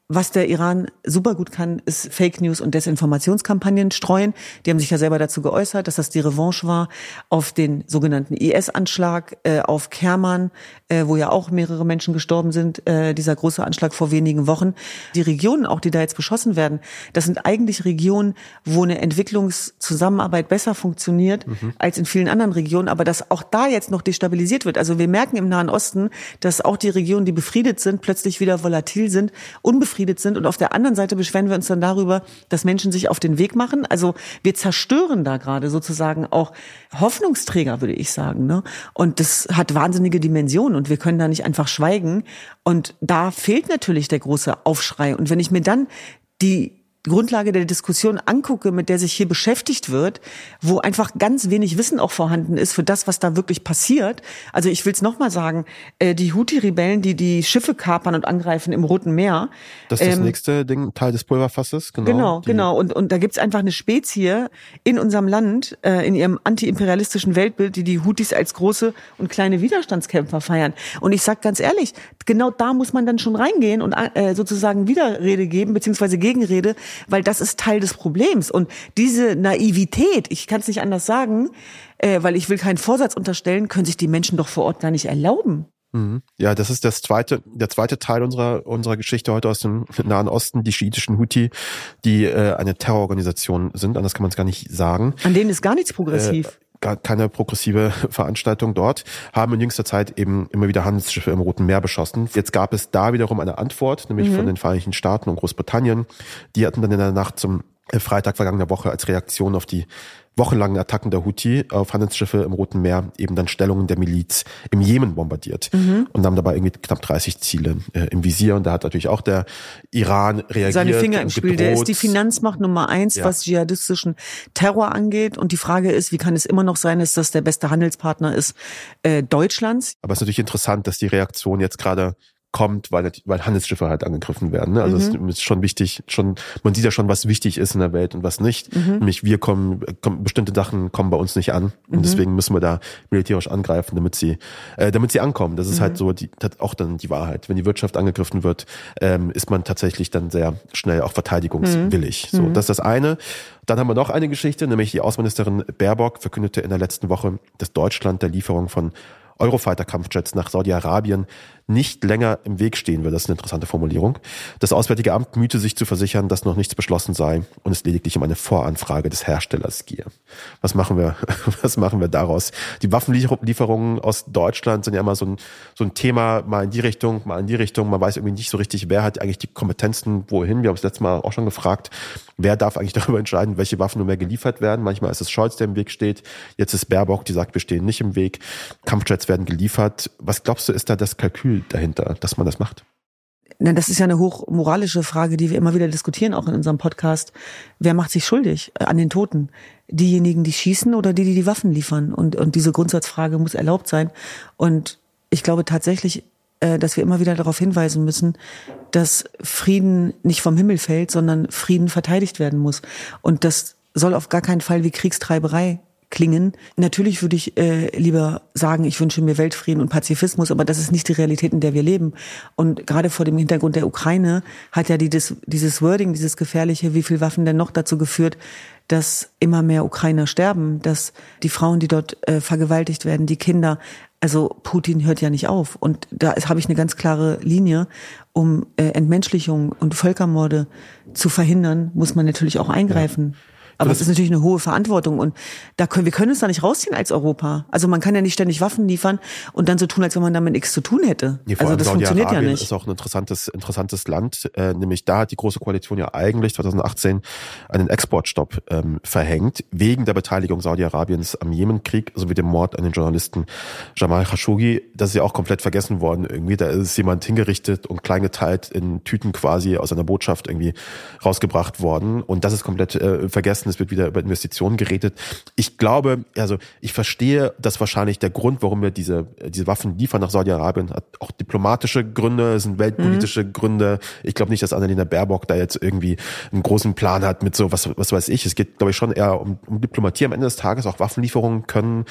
Was der Iran super gut kann, ist Fake News und Desinformationskampagnen streuen. Die haben sich ja selber dazu geäußert, dass das die Revanche war auf den sogenannten IS-Anschlag äh, auf Kerman, äh, wo ja auch mehrere Menschen gestorben sind, äh, dieser große Anschlag vor wenigen Wochen. Die Regionen, auch die da jetzt beschossen werden, das sind eigentlich Regionen, wo eine Entwicklungszusammenarbeit besser funktioniert mhm. als in vielen anderen Regionen, aber dass auch da jetzt noch destabilisiert wird. Also wir merken im Nahen Osten, dass auch die Regionen, die befriedet sind, plötzlich wieder volatil sind, unbefriedet unbefriedet sind. Und auf der anderen Seite beschweren wir uns dann darüber, dass Menschen sich auf den Weg machen. Also wir zerstören da gerade sozusagen auch Hoffnungsträger, würde ich sagen. Ne? Und das hat wahnsinnige Dimensionen und wir können da nicht einfach schweigen. Und da fehlt natürlich der große Aufschrei. Und wenn ich mir dann die Grundlage der Diskussion angucke, mit der sich hier beschäftigt wird, wo einfach ganz wenig Wissen auch vorhanden ist für das, was da wirklich passiert. Also ich will es nochmal sagen, äh, die Houthi-Rebellen, die die Schiffe kapern und angreifen im Roten Meer. Das ist das ähm, nächste Ding, Teil des Pulverfasses, genau. Genau, genau. Und, und da gibt's einfach eine Spezie in unserem Land, äh, in ihrem antiimperialistischen Weltbild, die die Houthis als große und kleine Widerstandskämpfer feiern. Und ich sag ganz ehrlich, genau da muss man dann schon reingehen und äh, sozusagen Widerrede geben, beziehungsweise Gegenrede, weil das ist Teil des Problems. Und diese Naivität, ich kann es nicht anders sagen, äh, weil ich will keinen Vorsatz unterstellen, können sich die Menschen doch vor Ort gar nicht erlauben. Mhm. Ja, das ist das zweite, der zweite Teil unserer unserer Geschichte heute aus dem Nahen Osten, die schiitischen Houthi, die äh, eine Terrororganisation sind, anders kann man es gar nicht sagen. An denen ist gar nichts progressiv. Äh, keine progressive Veranstaltung dort, haben in jüngster Zeit eben immer wieder Handelsschiffe im Roten Meer beschossen. Jetzt gab es da wiederum eine Antwort, nämlich mhm. von den Vereinigten Staaten und Großbritannien. Die hatten dann in der Nacht zum Freitag vergangener Woche als Reaktion auf die wochenlangen Attacken der Houthi auf Handelsschiffe im Roten Meer eben dann Stellungen der Miliz im Jemen bombardiert mhm. und haben dabei irgendwie knapp 30 Ziele äh, im Visier. Und da hat natürlich auch der Iran reagiert. Seine Finger im Spiel. Der ist die Finanzmacht Nummer eins, ja. was dschihadistischen Terror angeht. Und die Frage ist, wie kann es immer noch sein, dass das der beste Handelspartner ist äh, Deutschlands? Aber es ist natürlich interessant, dass die Reaktion jetzt gerade kommt, weil, weil Handelsschiffe halt angegriffen werden. Ne? Also mhm. es ist schon wichtig, schon, man sieht ja schon, was wichtig ist in der Welt und was nicht. Mhm. Nämlich wir kommen, kommen, bestimmte Sachen kommen bei uns nicht an. Und mhm. deswegen müssen wir da militärisch angreifen, damit sie, äh, damit sie ankommen. Das ist halt mhm. so die, auch dann die Wahrheit. Wenn die Wirtschaft angegriffen wird, ähm, ist man tatsächlich dann sehr schnell auch verteidigungswillig. Mhm. So, das ist das eine. Dann haben wir noch eine Geschichte, nämlich die Außenministerin Baerbock verkündete in der letzten Woche, dass Deutschland der Lieferung von Eurofighter-Kampfjets nach Saudi-Arabien nicht länger im Weg stehen will. Das ist eine interessante Formulierung. Das Auswärtige Amt mühte sich zu versichern, dass noch nichts beschlossen sei und es lediglich um eine Voranfrage des Herstellers gehe. Was machen wir, was machen wir daraus? Die Waffenlieferungen aus Deutschland sind ja immer so ein, so ein Thema, mal in die Richtung, mal in die Richtung. Man weiß irgendwie nicht so richtig, wer hat eigentlich die Kompetenzen wohin. Wir haben es letztes Mal auch schon gefragt, wer darf eigentlich darüber entscheiden, welche Waffen nur mehr geliefert werden. Manchmal ist es Scholz, der im Weg steht. Jetzt ist Baerbock, die sagt, wir stehen nicht im Weg. Kampfjets werden geliefert. Was glaubst du, ist da das Kalkül dahinter, dass man das macht? Na, das ist ja eine hochmoralische Frage, die wir immer wieder diskutieren, auch in unserem Podcast. Wer macht sich schuldig äh, an den Toten? Diejenigen, die schießen oder die, die die Waffen liefern? Und, und diese Grundsatzfrage muss erlaubt sein. Und ich glaube tatsächlich, äh, dass wir immer wieder darauf hinweisen müssen, dass Frieden nicht vom Himmel fällt, sondern Frieden verteidigt werden muss. Und das soll auf gar keinen Fall wie Kriegstreiberei klingen. Natürlich würde ich äh, lieber sagen, ich wünsche mir Weltfrieden und Pazifismus, aber das ist nicht die Realität, in der wir leben. Und gerade vor dem Hintergrund der Ukraine hat ja die, das, dieses Wording, dieses gefährliche, wie viel Waffen denn noch dazu geführt, dass immer mehr Ukrainer sterben, dass die Frauen, die dort äh, vergewaltigt werden, die Kinder, also Putin hört ja nicht auf. Und da habe ich eine ganz klare Linie, um äh, Entmenschlichung und Völkermorde zu verhindern, muss man natürlich auch eingreifen. Ja. Aber es ist natürlich eine hohe Verantwortung und da können wir können uns da nicht rausziehen als Europa. Also man kann ja nicht ständig Waffen liefern und dann so tun, als wenn man damit nichts zu tun hätte. Nee, also das funktioniert ja nicht. ist auch ein interessantes, interessantes Land, äh, nämlich da hat die Große Koalition ja eigentlich 2018 einen Exportstopp ähm, verhängt, wegen der Beteiligung Saudi-Arabiens am Jemenkrieg sowie dem Mord an den Journalisten Jamal Khashoggi. Das ist ja auch komplett vergessen worden irgendwie. Da ist jemand hingerichtet und kleingeteilt in Tüten quasi aus einer Botschaft irgendwie rausgebracht worden. Und das ist komplett äh, vergessen. Es wird wieder über Investitionen geredet. Ich glaube, also ich verstehe, dass wahrscheinlich der Grund, warum wir diese, diese Waffen liefern nach Saudi-Arabien, hat auch diplomatische Gründe, es sind weltpolitische Gründe. Ich glaube nicht, dass Annalena Baerbock da jetzt irgendwie einen großen Plan hat mit so, was, was weiß ich. Es geht, glaube ich, schon eher um, um Diplomatie am Ende des Tages. Auch Waffenlieferungen können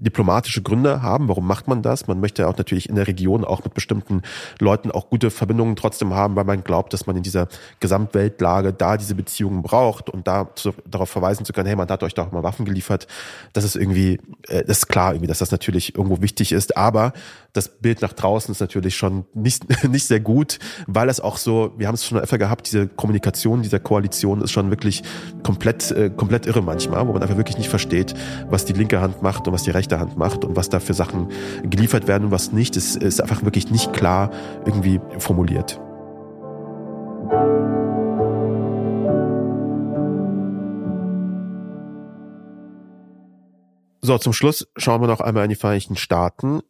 diplomatische Gründe haben. Warum macht man das? Man möchte auch natürlich in der Region auch mit bestimmten Leuten auch gute Verbindungen trotzdem haben, weil man glaubt, dass man in dieser Gesamtweltlage da diese Beziehungen braucht und da zu, darauf verweisen zu können, hey, man hat euch doch mal Waffen geliefert. Das ist irgendwie, äh, das ist klar irgendwie, dass das natürlich irgendwo wichtig ist. Aber das Bild nach draußen ist natürlich schon nicht, nicht sehr gut, weil es auch so, wir haben es schon öfter gehabt, diese Kommunikation dieser Koalition ist schon wirklich komplett, äh, komplett irre manchmal, wo man einfach wirklich nicht versteht, was die linke Hand macht und was die rechte Hand macht und was da für Sachen geliefert werden und was nicht. Es ist einfach wirklich nicht klar irgendwie formuliert. So, zum Schluss schauen wir noch einmal in die Vereinigten Staaten.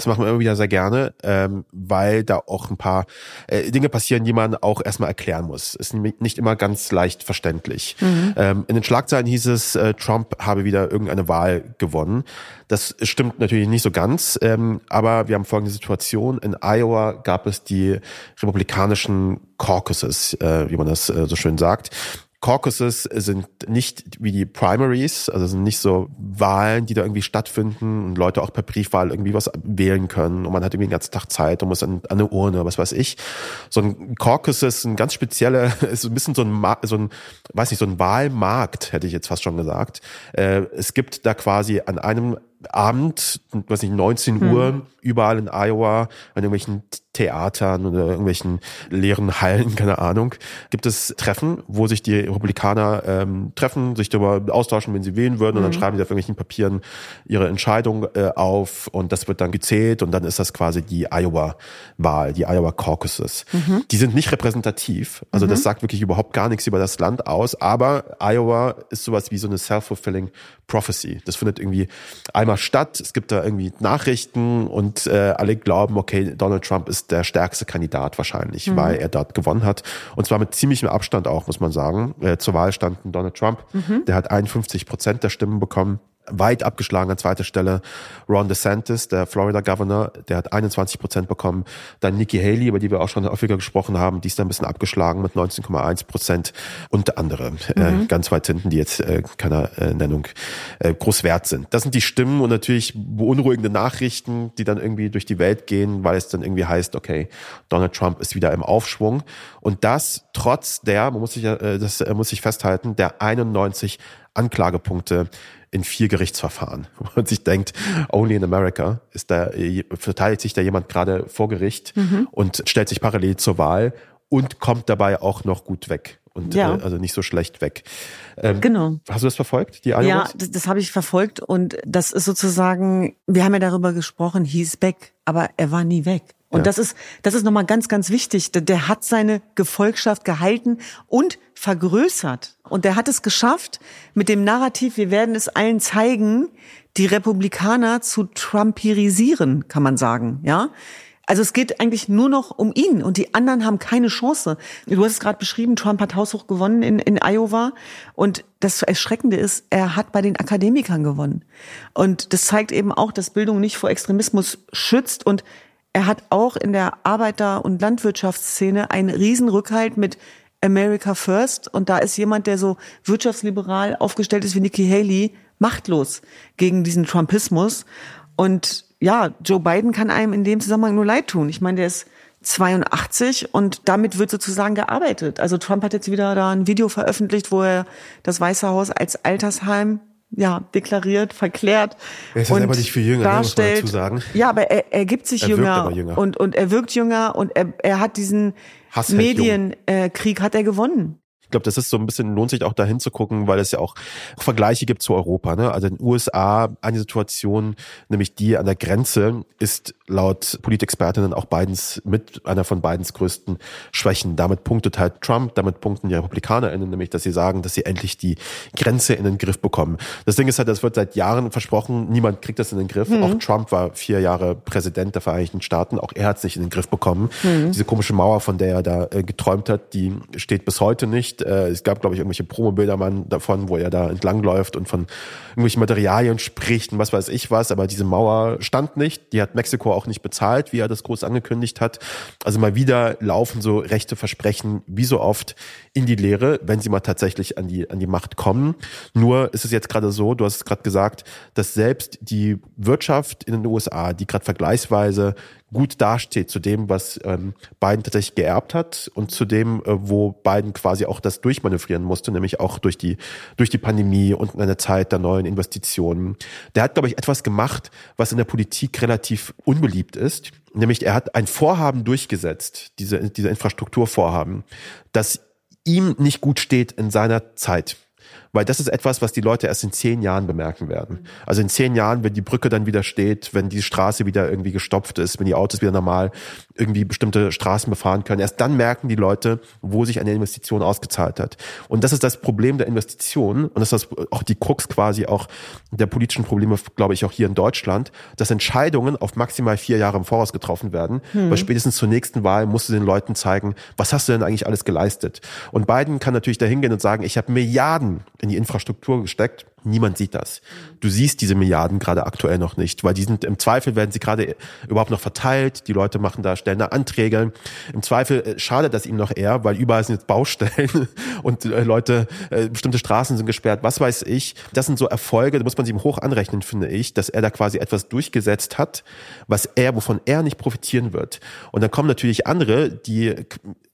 Das machen wir immer wieder sehr gerne, ähm, weil da auch ein paar äh, Dinge passieren, die man auch erstmal erklären muss. Ist nicht immer ganz leicht verständlich. Ähm, in den Schlagzeilen hieß es, äh, Trump habe wieder irgendeine Wahl gewonnen. Das stimmt natürlich nicht so ganz, ähm, aber wir haben folgende Situation. In Iowa gab es die republikanischen Caucuses, äh, wie man das äh, so schön sagt. Caucuses sind nicht wie die Primaries, also sind nicht so Wahlen, die da irgendwie stattfinden und Leute auch per Briefwahl irgendwie was wählen können und man hat irgendwie den ganzen Tag Zeit und muss an, an eine Urne, was weiß ich. So ein Caucus ist ein ganz spezieller, ist ein bisschen so ein, so ein, weiß nicht, so ein Wahlmarkt, hätte ich jetzt fast schon gesagt. Äh, es gibt da quasi an einem Abend, weiß nicht, 19 Uhr, überall in Iowa, an irgendwelchen Theatern oder irgendwelchen leeren Hallen, keine Ahnung, gibt es Treffen, wo sich die Republikaner ähm, treffen, sich darüber austauschen, wenn sie wählen würden, und dann schreiben sie auf irgendwelchen Papieren ihre Entscheidung äh, auf und das wird dann gezählt und dann ist das quasi die Iowa-Wahl, die Iowa Caucuses. Die sind nicht repräsentativ, also das sagt wirklich überhaupt gar nichts über das Land aus, aber Iowa ist sowas wie so eine self-fulfilling prophecy. Das findet irgendwie einmal statt, es gibt da irgendwie Nachrichten und äh, alle glauben, okay, Donald Trump ist der stärkste Kandidat wahrscheinlich, weil er dort gewonnen hat. Und zwar mit ziemlichem Abstand auch, muss man sagen. Äh, zur Wahl standen Donald Trump, der hat 51 Prozent der Stimmen bekommen weit abgeschlagen an zweiter Stelle Ron DeSantis, der Florida Governor, der hat 21 Prozent bekommen. Dann Nikki Haley, über die wir auch schon häufiger gesprochen haben, die ist da ein bisschen abgeschlagen mit 19,1 Prozent. Und andere, äh, ganz weit hinten, die jetzt äh, keiner äh, Nennung äh, groß wert sind. Das sind die Stimmen und natürlich beunruhigende Nachrichten, die dann irgendwie durch die Welt gehen, weil es dann irgendwie heißt, okay, Donald Trump ist wieder im Aufschwung. Und das trotz der, man muss sich, äh, das äh, muss sich festhalten, der 91 Anklagepunkte in vier Gerichtsverfahren. Wo man sich denkt, only in America ist da, verteidigt sich da jemand gerade vor Gericht und stellt sich parallel zur Wahl und kommt dabei auch noch gut weg. Und Ja. äh, also nicht so schlecht weg. Ähm, Genau. Hast du das verfolgt, die Iowas? Ja, das, das habe ich verfolgt und das ist sozusagen, wir haben ja darüber gesprochen, he's back, aber er war nie weg. Und Ja. das ist, das ist nochmal ganz, ganz wichtig. Der, der hat seine Gefolgschaft gehalten und vergrößert. Und der hat es geschafft, mit dem Narrativ, wir werden es allen zeigen, die Republikaner zu trumpirisieren, kann man sagen, ja. Also es geht eigentlich nur noch um ihn und die anderen haben keine Chance. Du hast es gerade beschrieben, Trump hat haushoch gewonnen in, in Iowa und das Erschreckende ist, er hat bei den Akademikern gewonnen. Und das zeigt eben auch, dass Bildung nicht vor Extremismus schützt und er hat auch in der Arbeiter- und Landwirtschaftsszene einen Riesenrückhalt mit America First und da ist jemand, der so wirtschaftsliberal aufgestellt ist wie Nikki Haley, machtlos gegen diesen Trumpismus. Und ja, Joe Biden kann einem in dem Zusammenhang nur leid tun. Ich meine, der ist 82 und damit wird sozusagen gearbeitet. Also Trump hat jetzt wieder da ein Video veröffentlicht, wo er das Weiße Haus als Altersheim ja, deklariert, verklärt. Er ist ja und selber nicht viel jünger, ne, muss man darstellt. dazu sagen. Ja, aber er, er gibt sich Er wirkt jünger, jünger. Und, und er wirkt jünger und er, er hat diesen. Medienkrieg hat er gewonnen. Ich glaube, das ist so ein bisschen, lohnt sich auch dahin zu gucken, weil es ja auch Vergleiche gibt zu Europa. Ne? Also in den USA eine Situation, nämlich die an der Grenze, ist laut Politexpertinnen auch Bidens mit einer von Bidens größten Schwächen. Damit punktet halt Trump, damit punkten die RepublikanerInnen, nämlich, dass sie sagen, dass sie endlich die Grenze in den Griff bekommen. Das Ding ist halt, das wird seit Jahren versprochen, niemand kriegt das in den Griff. Mhm. Auch Trump war vier Jahre Präsident der Vereinigten Staaten, auch er hat es nicht in den Griff bekommen. Mhm. Diese komische Mauer, von der er da äh, geträumt hat, die steht bis heute nicht. Äh, es gab, glaube ich, irgendwelche Promobilder davon, wo er da entlangläuft und von irgendwelchen Materialien spricht und was weiß ich was, aber diese Mauer stand nicht. Die hat Mexiko auch nicht bezahlt, wie er das groß angekündigt hat. Also mal wieder laufen so rechte Versprechen wie so oft in die Leere, wenn sie mal tatsächlich an die, an die Macht kommen. Nur ist es jetzt gerade so, du hast es gerade gesagt, dass selbst die Wirtschaft in den USA, die gerade vergleichsweise gut dasteht zu dem, was ähm, Biden tatsächlich geerbt hat und zu dem, äh, wo Biden quasi auch das durchmanövrieren musste, nämlich auch durch die durch die Pandemie und in einer Zeit der neuen Investitionen. Der hat, glaube ich, etwas gemacht, was in der Politik relativ unbeliebt ist, nämlich er hat ein Vorhaben durchgesetzt, diese diese Infrastrukturvorhaben, das ihm nicht gut steht in seiner Zeit. Weil das ist etwas, was die Leute erst in zehn Jahren bemerken werden. Also in zehn Jahren, wenn die Brücke dann wieder steht, wenn die Straße wieder irgendwie gestopft ist, wenn die Autos wieder normal irgendwie bestimmte Straßen befahren können, erst dann merken die Leute, wo sich eine Investition ausgezahlt hat. Und das ist das Problem der Investition und das ist auch die Krux quasi auch der politischen Probleme, glaube ich, auch hier in Deutschland, dass Entscheidungen auf maximal vier Jahre im Voraus getroffen werden, hm. weil spätestens zur nächsten Wahl musst du den Leuten zeigen, was hast du denn eigentlich alles geleistet? Und Biden kann natürlich dahin gehen und sagen, ich habe Milliarden in die Infrastruktur gesteckt Niemand sieht das. Du siehst diese Milliarden gerade aktuell noch nicht, weil die sind im Zweifel werden sie gerade überhaupt noch verteilt. Die Leute machen da stellen da Anträge. Im Zweifel äh, schadet das ihm noch eher, weil überall sind jetzt Baustellen und äh, Leute äh, bestimmte Straßen sind gesperrt. Was weiß ich? Das sind so Erfolge, da muss man sie ihm hoch anrechnen, finde ich, dass er da quasi etwas durchgesetzt hat, was er wovon er nicht profitieren wird. Und dann kommen natürlich andere, die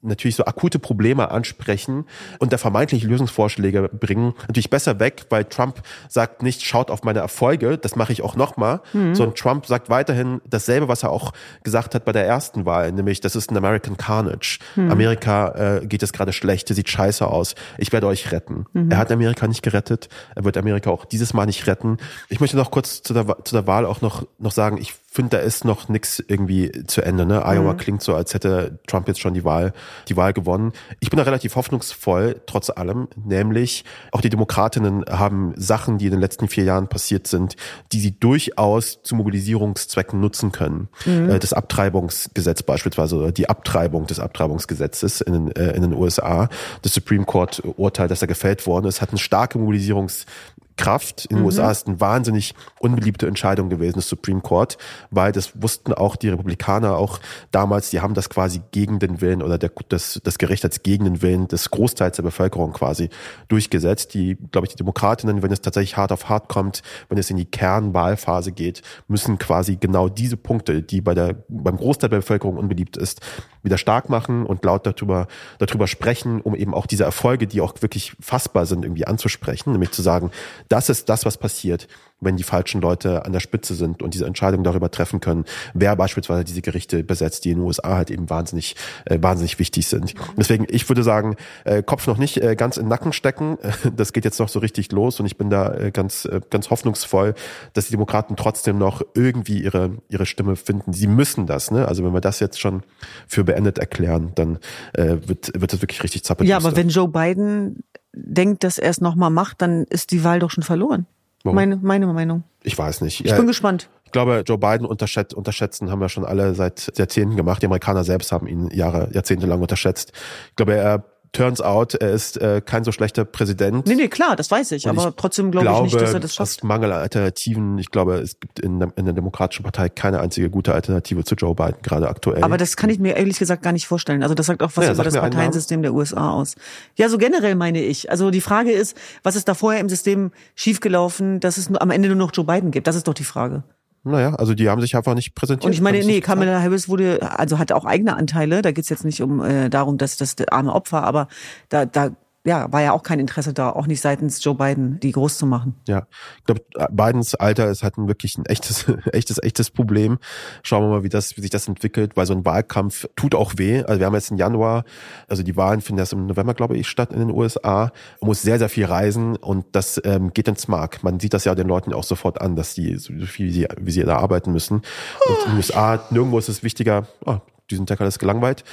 natürlich so akute Probleme ansprechen und da vermeintlich Lösungsvorschläge bringen, natürlich besser weg, weil Trump sagt nicht, schaut auf meine Erfolge, das mache ich auch nochmal, mhm. sondern Trump sagt weiterhin dasselbe, was er auch gesagt hat bei der ersten Wahl, nämlich das ist ein American Carnage. Mhm. Amerika äh, geht es gerade schlecht, sieht scheiße aus, ich werde euch retten. Mhm. Er hat Amerika nicht gerettet, er wird Amerika auch dieses Mal nicht retten. Ich möchte noch kurz zu der, zu der Wahl auch noch, noch sagen, ich finde, da ist noch nichts irgendwie zu Ende. Ne? Iowa mhm. klingt so, als hätte Trump jetzt schon die Wahl, die Wahl gewonnen. Ich bin da relativ hoffnungsvoll, trotz allem. Nämlich auch die Demokratinnen haben Sachen, die in den letzten vier Jahren passiert sind, die sie durchaus zu Mobilisierungszwecken nutzen können. Mhm. Äh, das Abtreibungsgesetz beispielsweise, oder die Abtreibung des Abtreibungsgesetzes in den, äh, in den USA, das Supreme Court Urteil, das da gefällt worden ist, hat eine starke Mobilisierungs Kraft. In den mhm. USA ist eine wahnsinnig unbeliebte Entscheidung gewesen, das Supreme Court, weil das wussten auch die Republikaner auch damals, die haben das quasi gegen den Willen oder der, das, das Gericht hat es gegen den Willen des Großteils der Bevölkerung quasi durchgesetzt. Die, glaube ich, die Demokratinnen, wenn es tatsächlich hart auf hart kommt, wenn es in die Kernwahlphase geht, müssen quasi genau diese Punkte, die bei der, beim Großteil der Bevölkerung unbeliebt ist, wieder stark machen und laut darüber, darüber sprechen, um eben auch diese Erfolge, die auch wirklich fassbar sind, irgendwie anzusprechen, nämlich zu sagen, das ist das, was passiert, wenn die falschen Leute an der Spitze sind und diese Entscheidung darüber treffen können, wer beispielsweise diese Gerichte besetzt, die in den USA halt eben wahnsinnig, äh, wahnsinnig wichtig sind. Deswegen, ich würde sagen, äh, Kopf noch nicht äh, ganz in den Nacken stecken. Das geht jetzt noch so richtig los und ich bin da äh, ganz, äh, ganz hoffnungsvoll, dass die Demokraten trotzdem noch irgendwie ihre, ihre Stimme finden. Sie müssen das, ne? Also wenn wir das jetzt schon für beendet erklären, dann äh, wird, wird das wirklich richtig zappelig. Ja, aber wenn Joe Biden denkt, dass er es nochmal macht, dann ist die Wahl doch schon verloren. Meine, meine Meinung. Ich weiß nicht. Ich bin gespannt. Ich glaube, Joe Biden unterschätzt, unterschätzen haben wir schon alle seit Jahrzehnten gemacht. Die Amerikaner selbst haben ihn Jahre, Jahrzehnte lang unterschätzt. Ich glaube, er turns out, er ist äh, kein so schlechter Präsident. Nee, nee, klar, das weiß ich, aber ich trotzdem glaube ich nicht, dass er das schafft. Aus Mangel an Alternativen, ich glaube, es gibt in, in der Demokratischen Partei keine einzige gute Alternative zu Joe Biden, gerade aktuell. Aber das kann ich mir ehrlich gesagt gar nicht vorstellen. Also das sagt auch was ja, über das Parteiensystem der USA aus. Ja, so generell meine ich. Also die Frage ist, was ist da vorher im System schiefgelaufen, dass es am Ende nur noch Joe Biden gibt? Das ist doch die Frage. Naja, also die haben sich einfach nicht präsentiert. Und ich meine, nee, Kamala Harris wurde, also hat auch eigene Anteile. Da geht's jetzt nicht um äh, darum, dass das arme Opfer, aber da, da ja, war ja auch kein Interesse da, auch nicht seitens Joe Biden, die groß zu machen. Ja, ich glaube, Bidens Alter ist halt ein wirklich ein echtes, echtes, echtes Problem. Schauen wir mal, wie das, wie sich das entwickelt, weil so ein Wahlkampf tut auch weh. Also wir haben jetzt im Januar, also die Wahlen finden erst im November, glaube ich, statt in den USA. Man muss sehr, sehr viel reisen und das ähm, geht ins Mark. Man sieht das ja den Leuten auch sofort an, dass die so viel wie sie, wie sie da arbeiten müssen. Und in den USA, nirgendwo ist es wichtiger, oh, diesen Tag ist gelangweilt.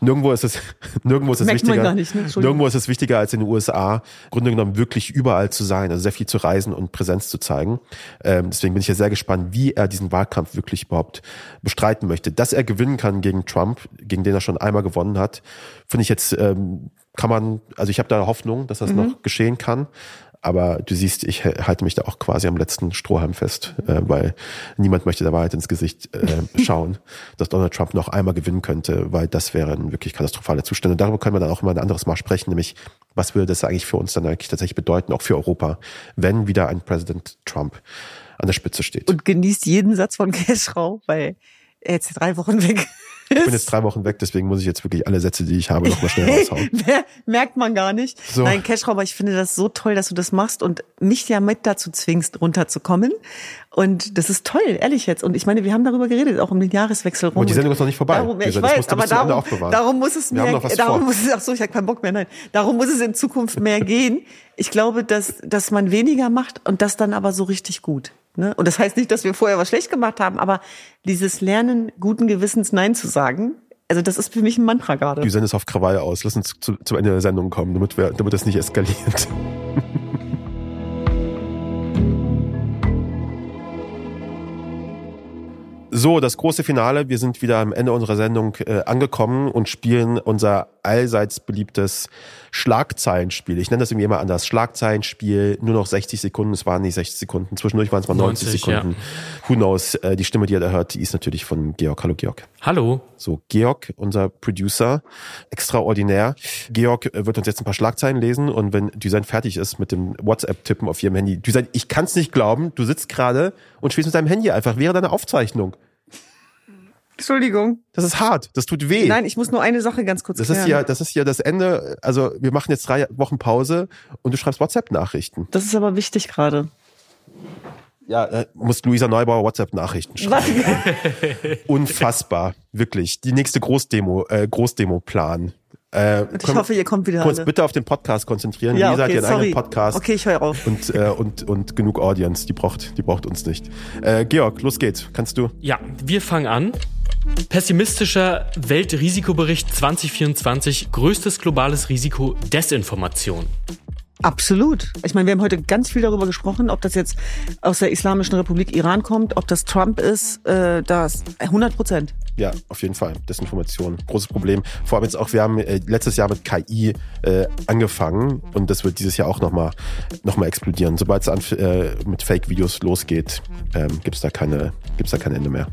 Nirgendwo ist es, nirgendwo ist es Merkt wichtiger. nicht, ne? Nirgendwo ist es wichtiger als in den USA, im Grunde genommen wirklich überall zu sein, also sehr viel zu reisen und Präsenz zu zeigen. Ähm, deswegen bin ich ja sehr gespannt, wie er diesen Wahlkampf wirklich überhaupt bestreiten möchte. Dass er gewinnen kann gegen Trump, gegen den er schon einmal gewonnen hat, finde ich jetzt, ähm, kann man, also ich habe da Hoffnung, dass das Mhm. noch geschehen kann. Aber du siehst, ich halte mich da auch quasi am letzten Strohhalm fest, äh, weil niemand möchte der Wahrheit ins Gesicht äh, schauen, dass Donald Trump noch einmal gewinnen könnte, weil das wären wirklich katastrophale Zustände. Und darüber können wir dann auch immer ein anderes Mal sprechen, nämlich was würde das eigentlich für uns dann eigentlich tatsächlich bedeuten, auch für Europa, wenn wieder ein Präsident Trump an der Spitze steht. Und genießt jeden Satz von Cashrow, weil er jetzt drei Wochen weg ich bin jetzt drei Wochen weg, deswegen muss ich jetzt wirklich alle Sätze, die ich habe, nochmal schnell raushauen. Mer- Merkt man gar nicht. So. Nein, Cashrow, ich finde das so toll, dass du das machst und mich ja mit dazu zwingst, runterzukommen. Und das ist toll, ehrlich jetzt. Und ich meine, wir haben darüber geredet, auch um den Jahreswechsel rum. Und die Sendung ist noch nicht vorbei. Darum, ich weiß, aber darum, darum muss es mehr, darum vor. muss es, ach so, ich habe keinen Bock mehr, nein. Darum muss es in Zukunft mehr gehen. Ich glaube, dass, dass man weniger macht und das dann aber so richtig gut. Ne? Und das heißt nicht, dass wir vorher was schlecht gemacht haben, aber dieses Lernen, guten Gewissens Nein zu sagen, also das ist für mich ein Mantra gerade. Du sendest auf Krawall aus. Lass uns zu, zum Ende der Sendung kommen, damit, wir, damit das nicht eskaliert. So, das große Finale. Wir sind wieder am Ende unserer Sendung äh, angekommen und spielen unser allseits beliebtes Schlagzeilenspiel. Ich nenne das irgendwie immer anders. Schlagzeilenspiel, nur noch 60 Sekunden. Es waren nicht 60 Sekunden. Zwischendurch waren es mal 90, 90, Sekunden. Who knows? Äh, die Stimme, die ihr da hört, die ist natürlich von Georg. Hallo, Georg. Hallo. So, Georg, unser Producer, extraordinär. Georg äh, wird uns jetzt ein paar Schlagzeilen lesen und wenn Düsen fertig ist mit dem WhatsApp-Tippen auf ihrem Handy. Düsen, ich kann es nicht glauben, du sitzt gerade und spielst mit deinem Handy einfach während deiner Aufzeichnung. Entschuldigung. Das ist hart, das tut weh. Nein, ich muss nur eine Sache ganz kurz das klären. ist ja, das ist ja das Ende. Also wir machen jetzt drei Wochen Pause und du schreibst WhatsApp-Nachrichten. Das ist aber wichtig gerade. Ja, äh, muss Luisa Neubauer WhatsApp-Nachrichten schreiben. Unfassbar, wirklich. Die nächste Großdemo, äh, Großdemo-Plan. Äh, Ich können- hoffe, ihr kommt wieder kurz alle. bitte auf den Podcast konzentrieren. Ja, Lisa hat okay, ihren sorry. eigenen Podcast. Okay, ich höre auf. Und, äh, und, und genug Audience. Die braucht, die braucht uns nicht. Äh, Georg, los geht's. Kannst du? Ja, wir fangen an. Pessimistischer Weltrisikobericht 2024. Größtes globales Risiko Desinformation. Absolut. Ich meine, wir haben heute ganz viel darüber gesprochen, ob das jetzt aus der Islamischen Republik Iran kommt, ob das Trump ist, äh, das 100 Prozent. Ja, auf jeden Fall. Desinformation. Großes Problem. Vor allem jetzt auch, wir haben äh, letztes Jahr mit KI äh, angefangen und das wird dieses Jahr auch nochmal noch mal explodieren. Sobald es äh, mit Fake-Videos losgeht, ähm, gibt's da keine, gibt's da kein Ende mehr.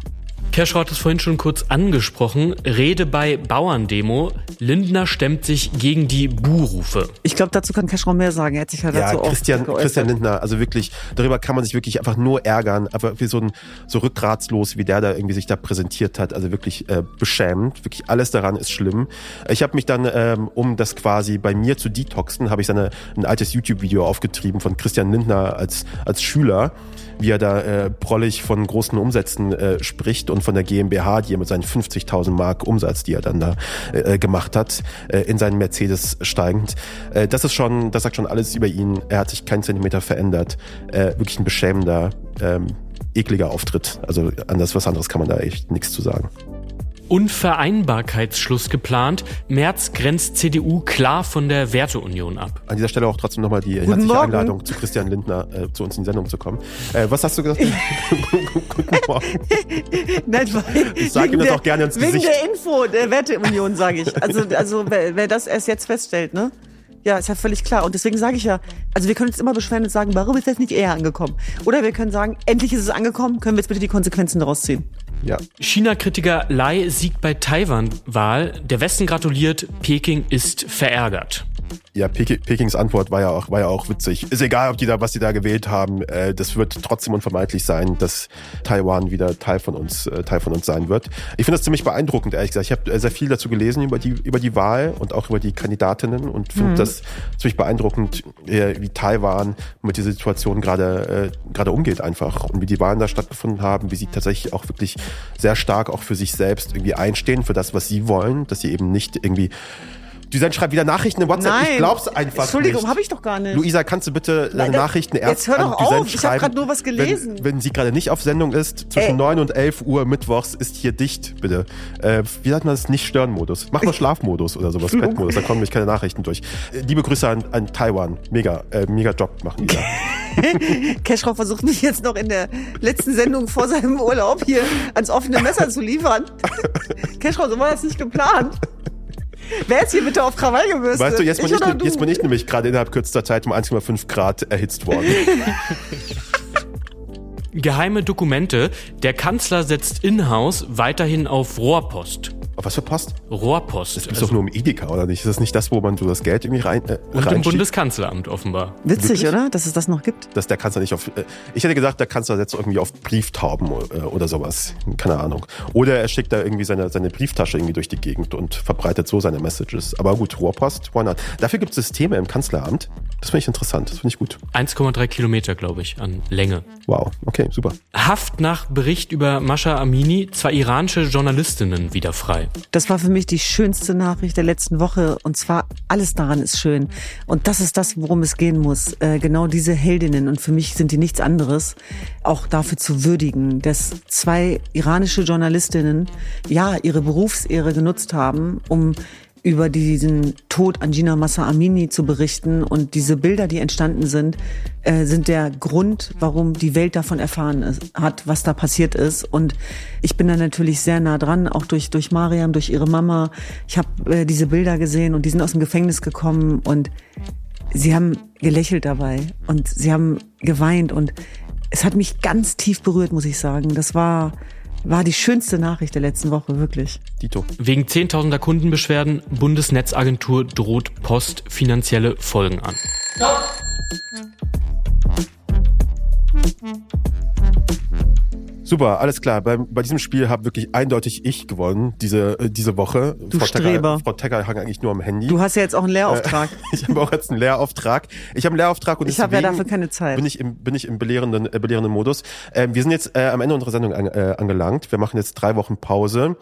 Kerschrau hat es vorhin schon kurz angesprochen. Rede bei Bauerndemo. Lindner stemmt sich gegen die Buhrufe. Ich glaube, dazu kann Cashraum mehr sagen. Er hat sich ja Ja, dazu auch Christian. Christian Lindner, also wirklich, darüber kann man sich wirklich einfach nur ärgern, aber wie so ein, so rückgratslos, wie der da irgendwie sich da präsentiert hat, also wirklich äh, beschämend, wirklich alles daran ist schlimm. Ich habe mich dann, ähm, um das quasi bei mir zu detoxen, habe ich seine, ein altes YouTube-Video aufgetrieben von Christian Lindner als, als Schüler, wie er da äh, prollig von großen Umsätzen äh, spricht und von der GmbH, die er mit seinen 50.000 Mark Umsatz, die er dann da äh, gemacht hat, äh, in seinen Mercedes steigend. Äh, das ist schon, das sagt schon alles über ihn. Er hat sich keinen Zentimeter verändert. Äh, wirklich ein beschämender, ähm, ekliger Auftritt. Also anders, was anderes kann man da echt nichts zu sagen. Unvereinbarkeitsschluss geplant. März grenzt CDU klar von der Werteunion ab. An dieser Stelle auch trotzdem nochmal die Guten herzliche Morgen. Einladung zu Christian Lindner, äh, zu uns in die Sendung zu kommen. Äh, was hast du gesagt? Guten Morgen. Nein, Ich sag ihm wegen das der- auch gerne ins Wegen Gesicht. der Info der Werteunion, sage ich. Also, also wer, wer das erst jetzt feststellt, ne? Ja, ist ja völlig klar. Und deswegen sage ich ja, also wir können uns immer beschweren und sagen, warum ist das nicht eher angekommen? Oder wir können sagen, endlich ist es angekommen, können wir jetzt bitte die Konsequenzen daraus ziehen. Ja. China-Kritiker Lai siegt bei Taiwan-Wahl. Der Westen gratuliert, Peking ist verärgert. Ja, Pekings Antwort war ja auch, war ja auch witzig. Ist egal, ob die da, was die da gewählt haben. Äh, das wird trotzdem unvermeidlich sein, dass Taiwan wieder Teil von uns, äh, Teil von uns sein wird. Ich finde das ziemlich beeindruckend, ehrlich gesagt. Ich habe äh, sehr viel dazu gelesen über die, über die Wahl und auch über die Kandidatinnen und finde mhm. das ziemlich beeindruckend, äh, wie Taiwan mit dieser Situation gerade, äh, gerade umgeht einfach und wie die Wahlen da stattgefunden haben, wie sie tatsächlich auch wirklich sehr stark auch für sich selbst irgendwie einstehen, für das, was sie wollen, dass sie eben nicht irgendwie Düsen schreibt wieder Nachrichten in WhatsApp. Nein. Ich glaub's einfach Entschuldigung, habe ich doch gar nicht. Luisa, kannst du bitte deine Nachrichten erst Jetzt hör doch an Düsen auf, ich habe gerade nur was gelesen. Wenn, wenn sie gerade nicht auf Sendung ist, zwischen Ey. 9 und 11 Uhr mittwochs ist hier dicht, bitte. Äh, wie sagt man das? Nicht-Stören-Modus. Mach mal Schlafmodus oder sowas, Bettmodus, da kommen nämlich keine Nachrichten durch. Äh, liebe Grüße an, an Taiwan. Mega, äh, mega Job machen die da. Keschrau versucht mich jetzt noch in der letzten Sendung vor seinem Urlaub hier ans offene Messer zu liefern. Keschrau, so war das nicht geplant. Wer ist hier bitte auf Krawall gebürstet? Weißt du, jetzt bin ich, ich, jetzt bin ich nämlich gerade innerhalb kürzester Zeit um 1,5 Grad erhitzt worden. Geheime Dokumente. Der Kanzler setzt in-house weiterhin auf Rohrpost. Auf was für Post? Rohrpost. Das ist also, doch nur um Edeka, oder nicht? Ist das nicht das, wo man so das Geld irgendwie rein äh, Und im Bundeskanzleramt offenbar. Witzig, Wirklich? oder? Dass es das noch gibt. Dass der Kanzler nicht auf... Äh, ich hätte gesagt, der Kanzler setzt irgendwie auf Brieftauben äh, oder sowas. Keine Ahnung. Oder er schickt da irgendwie seine, seine Brieftasche irgendwie durch die Gegend und verbreitet so seine Messages. Aber gut, Rohrpost, why not? Dafür gibt es Systeme im Kanzleramt. Das finde ich interessant. Das finde ich gut. 1,3 Kilometer, glaube ich, an Länge. Wow, okay, super. Haft nach Bericht über Mascha Amini, zwei iranische Journalistinnen wieder frei. Das war für mich die schönste Nachricht der letzten Woche. Und zwar alles daran ist schön. Und das ist das, worum es gehen muss. Äh, genau diese Heldinnen. Und für mich sind die nichts anderes, auch dafür zu würdigen, dass zwei iranische Journalistinnen ja ihre Berufsehre genutzt haben, um über diesen Tod an Gina Massa Amini zu berichten. Und diese Bilder, die entstanden sind, äh, sind der Grund, warum die Welt davon erfahren ist, hat, was da passiert ist. Und ich bin da natürlich sehr nah dran, auch durch, durch Mariam, durch ihre Mama. Ich habe äh, diese Bilder gesehen und die sind aus dem Gefängnis gekommen und sie haben gelächelt dabei und sie haben geweint und es hat mich ganz tief berührt, muss ich sagen. Das war war die schönste Nachricht der letzten Woche, wirklich. Dito. Wegen zehntausender Kundenbeschwerden, Bundesnetzagentur droht Post finanzielle Folgen an. Stop. Super, alles klar. Bei, bei diesem Spiel habe wirklich eindeutig ich gewonnen diese äh, diese Woche. Du Frau Streber. Tecker, Frau Tecker hang eigentlich nur am Handy. Du hast ja jetzt auch einen Lehrauftrag. Äh, ich habe auch jetzt einen Lehrauftrag. Ich habe einen Lehrauftrag und ich habe ja dafür keine Zeit. Bin ich im bin ich im belehrenden äh, belehrenden Modus. Äh, wir sind jetzt äh, am Ende unserer Sendung an, äh, angelangt. Wir machen jetzt drei Wochen Pause.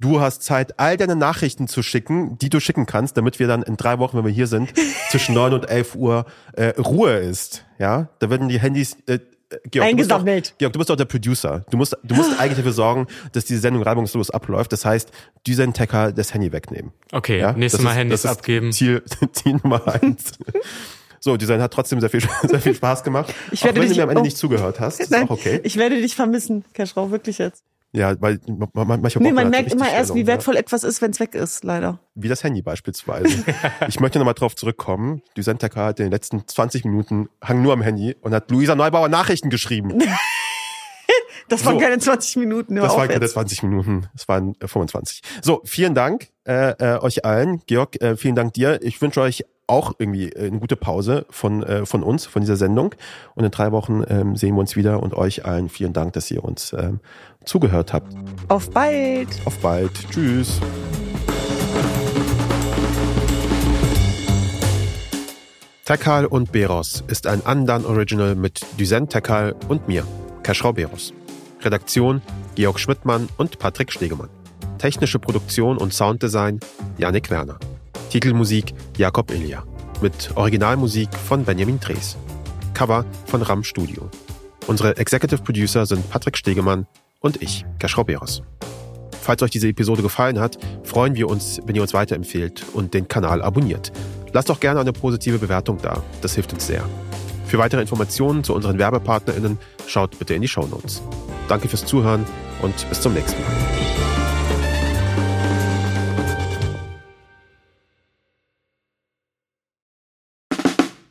Du hast Zeit, all deine Nachrichten zu schicken, die du schicken kannst, damit wir dann in drei Wochen, wenn wir hier sind, zwischen neun und elf Uhr äh, Ruhe ist. Ja, da werden die Handys äh, Georg, eingesammelt. Du doch, Georg, du bist doch der Producer. Du musst, du musst eigentlich dafür sorgen, dass diese Sendung reibungslos abläuft. Das heißt, diesen Tacker das Handy wegnehmen. Okay, ja? nächstes Mal ist, Handys abgeben. Ziel, Ziel Nummer eins. So, Design hat trotzdem sehr viel, sehr viel Spaß gemacht. Ich werde auch wenn dich, du mir am Ende oh, nicht zugehört hast, ist nein, auch okay. Ich werde dich vermissen, Cashrow, wirklich jetzt. Ja, weil manchmal nee, man merkt immer erst, wie wertvoll ja. etwas ist, wenn es weg ist, leider. Wie das Handy beispielsweise. ich möchte nochmal drauf zurückkommen. Die Sentaka hat in den letzten 20 Minuten hang nur am Handy und hat Luisa Neubauer Nachrichten geschrieben. das waren so, keine 20 Minuten. Das waren keine 20 Minuten, das waren 25. Äh, so, vielen Dank äh, äh, euch allen. Georg, äh, vielen Dank dir. Ich wünsche euch auch irgendwie äh, eine gute Pause von, äh, von uns, von dieser Sendung. Und in drei Wochen ähm, sehen wir uns wieder und euch allen vielen Dank, dass ihr uns ähm, zugehört habt. Auf bald. Auf bald. Tschüss. Tekal und Beros ist ein Andan Original mit Duzen Tekal und mir, Keschrau Beros. Redaktion Georg Schmidtmann und Patrick Stegemann. Technische Produktion und Sounddesign Janik Werner. Titelmusik Jakob Ilja. Mit Originalmusik von Benjamin Drees. Cover von Ram Studio. Unsere Executive Producer sind Patrick Stegemann und ich, Kaschrau Beros. Falls euch diese Episode gefallen hat, freuen wir uns, wenn ihr uns weiterempfehlt und den Kanal abonniert. Lasst doch gerne eine positive Bewertung da, das hilft uns sehr. Für weitere Informationen zu unseren WerbepartnerInnen schaut bitte in die Show Notes. Danke fürs Zuhören und bis zum nächsten Mal.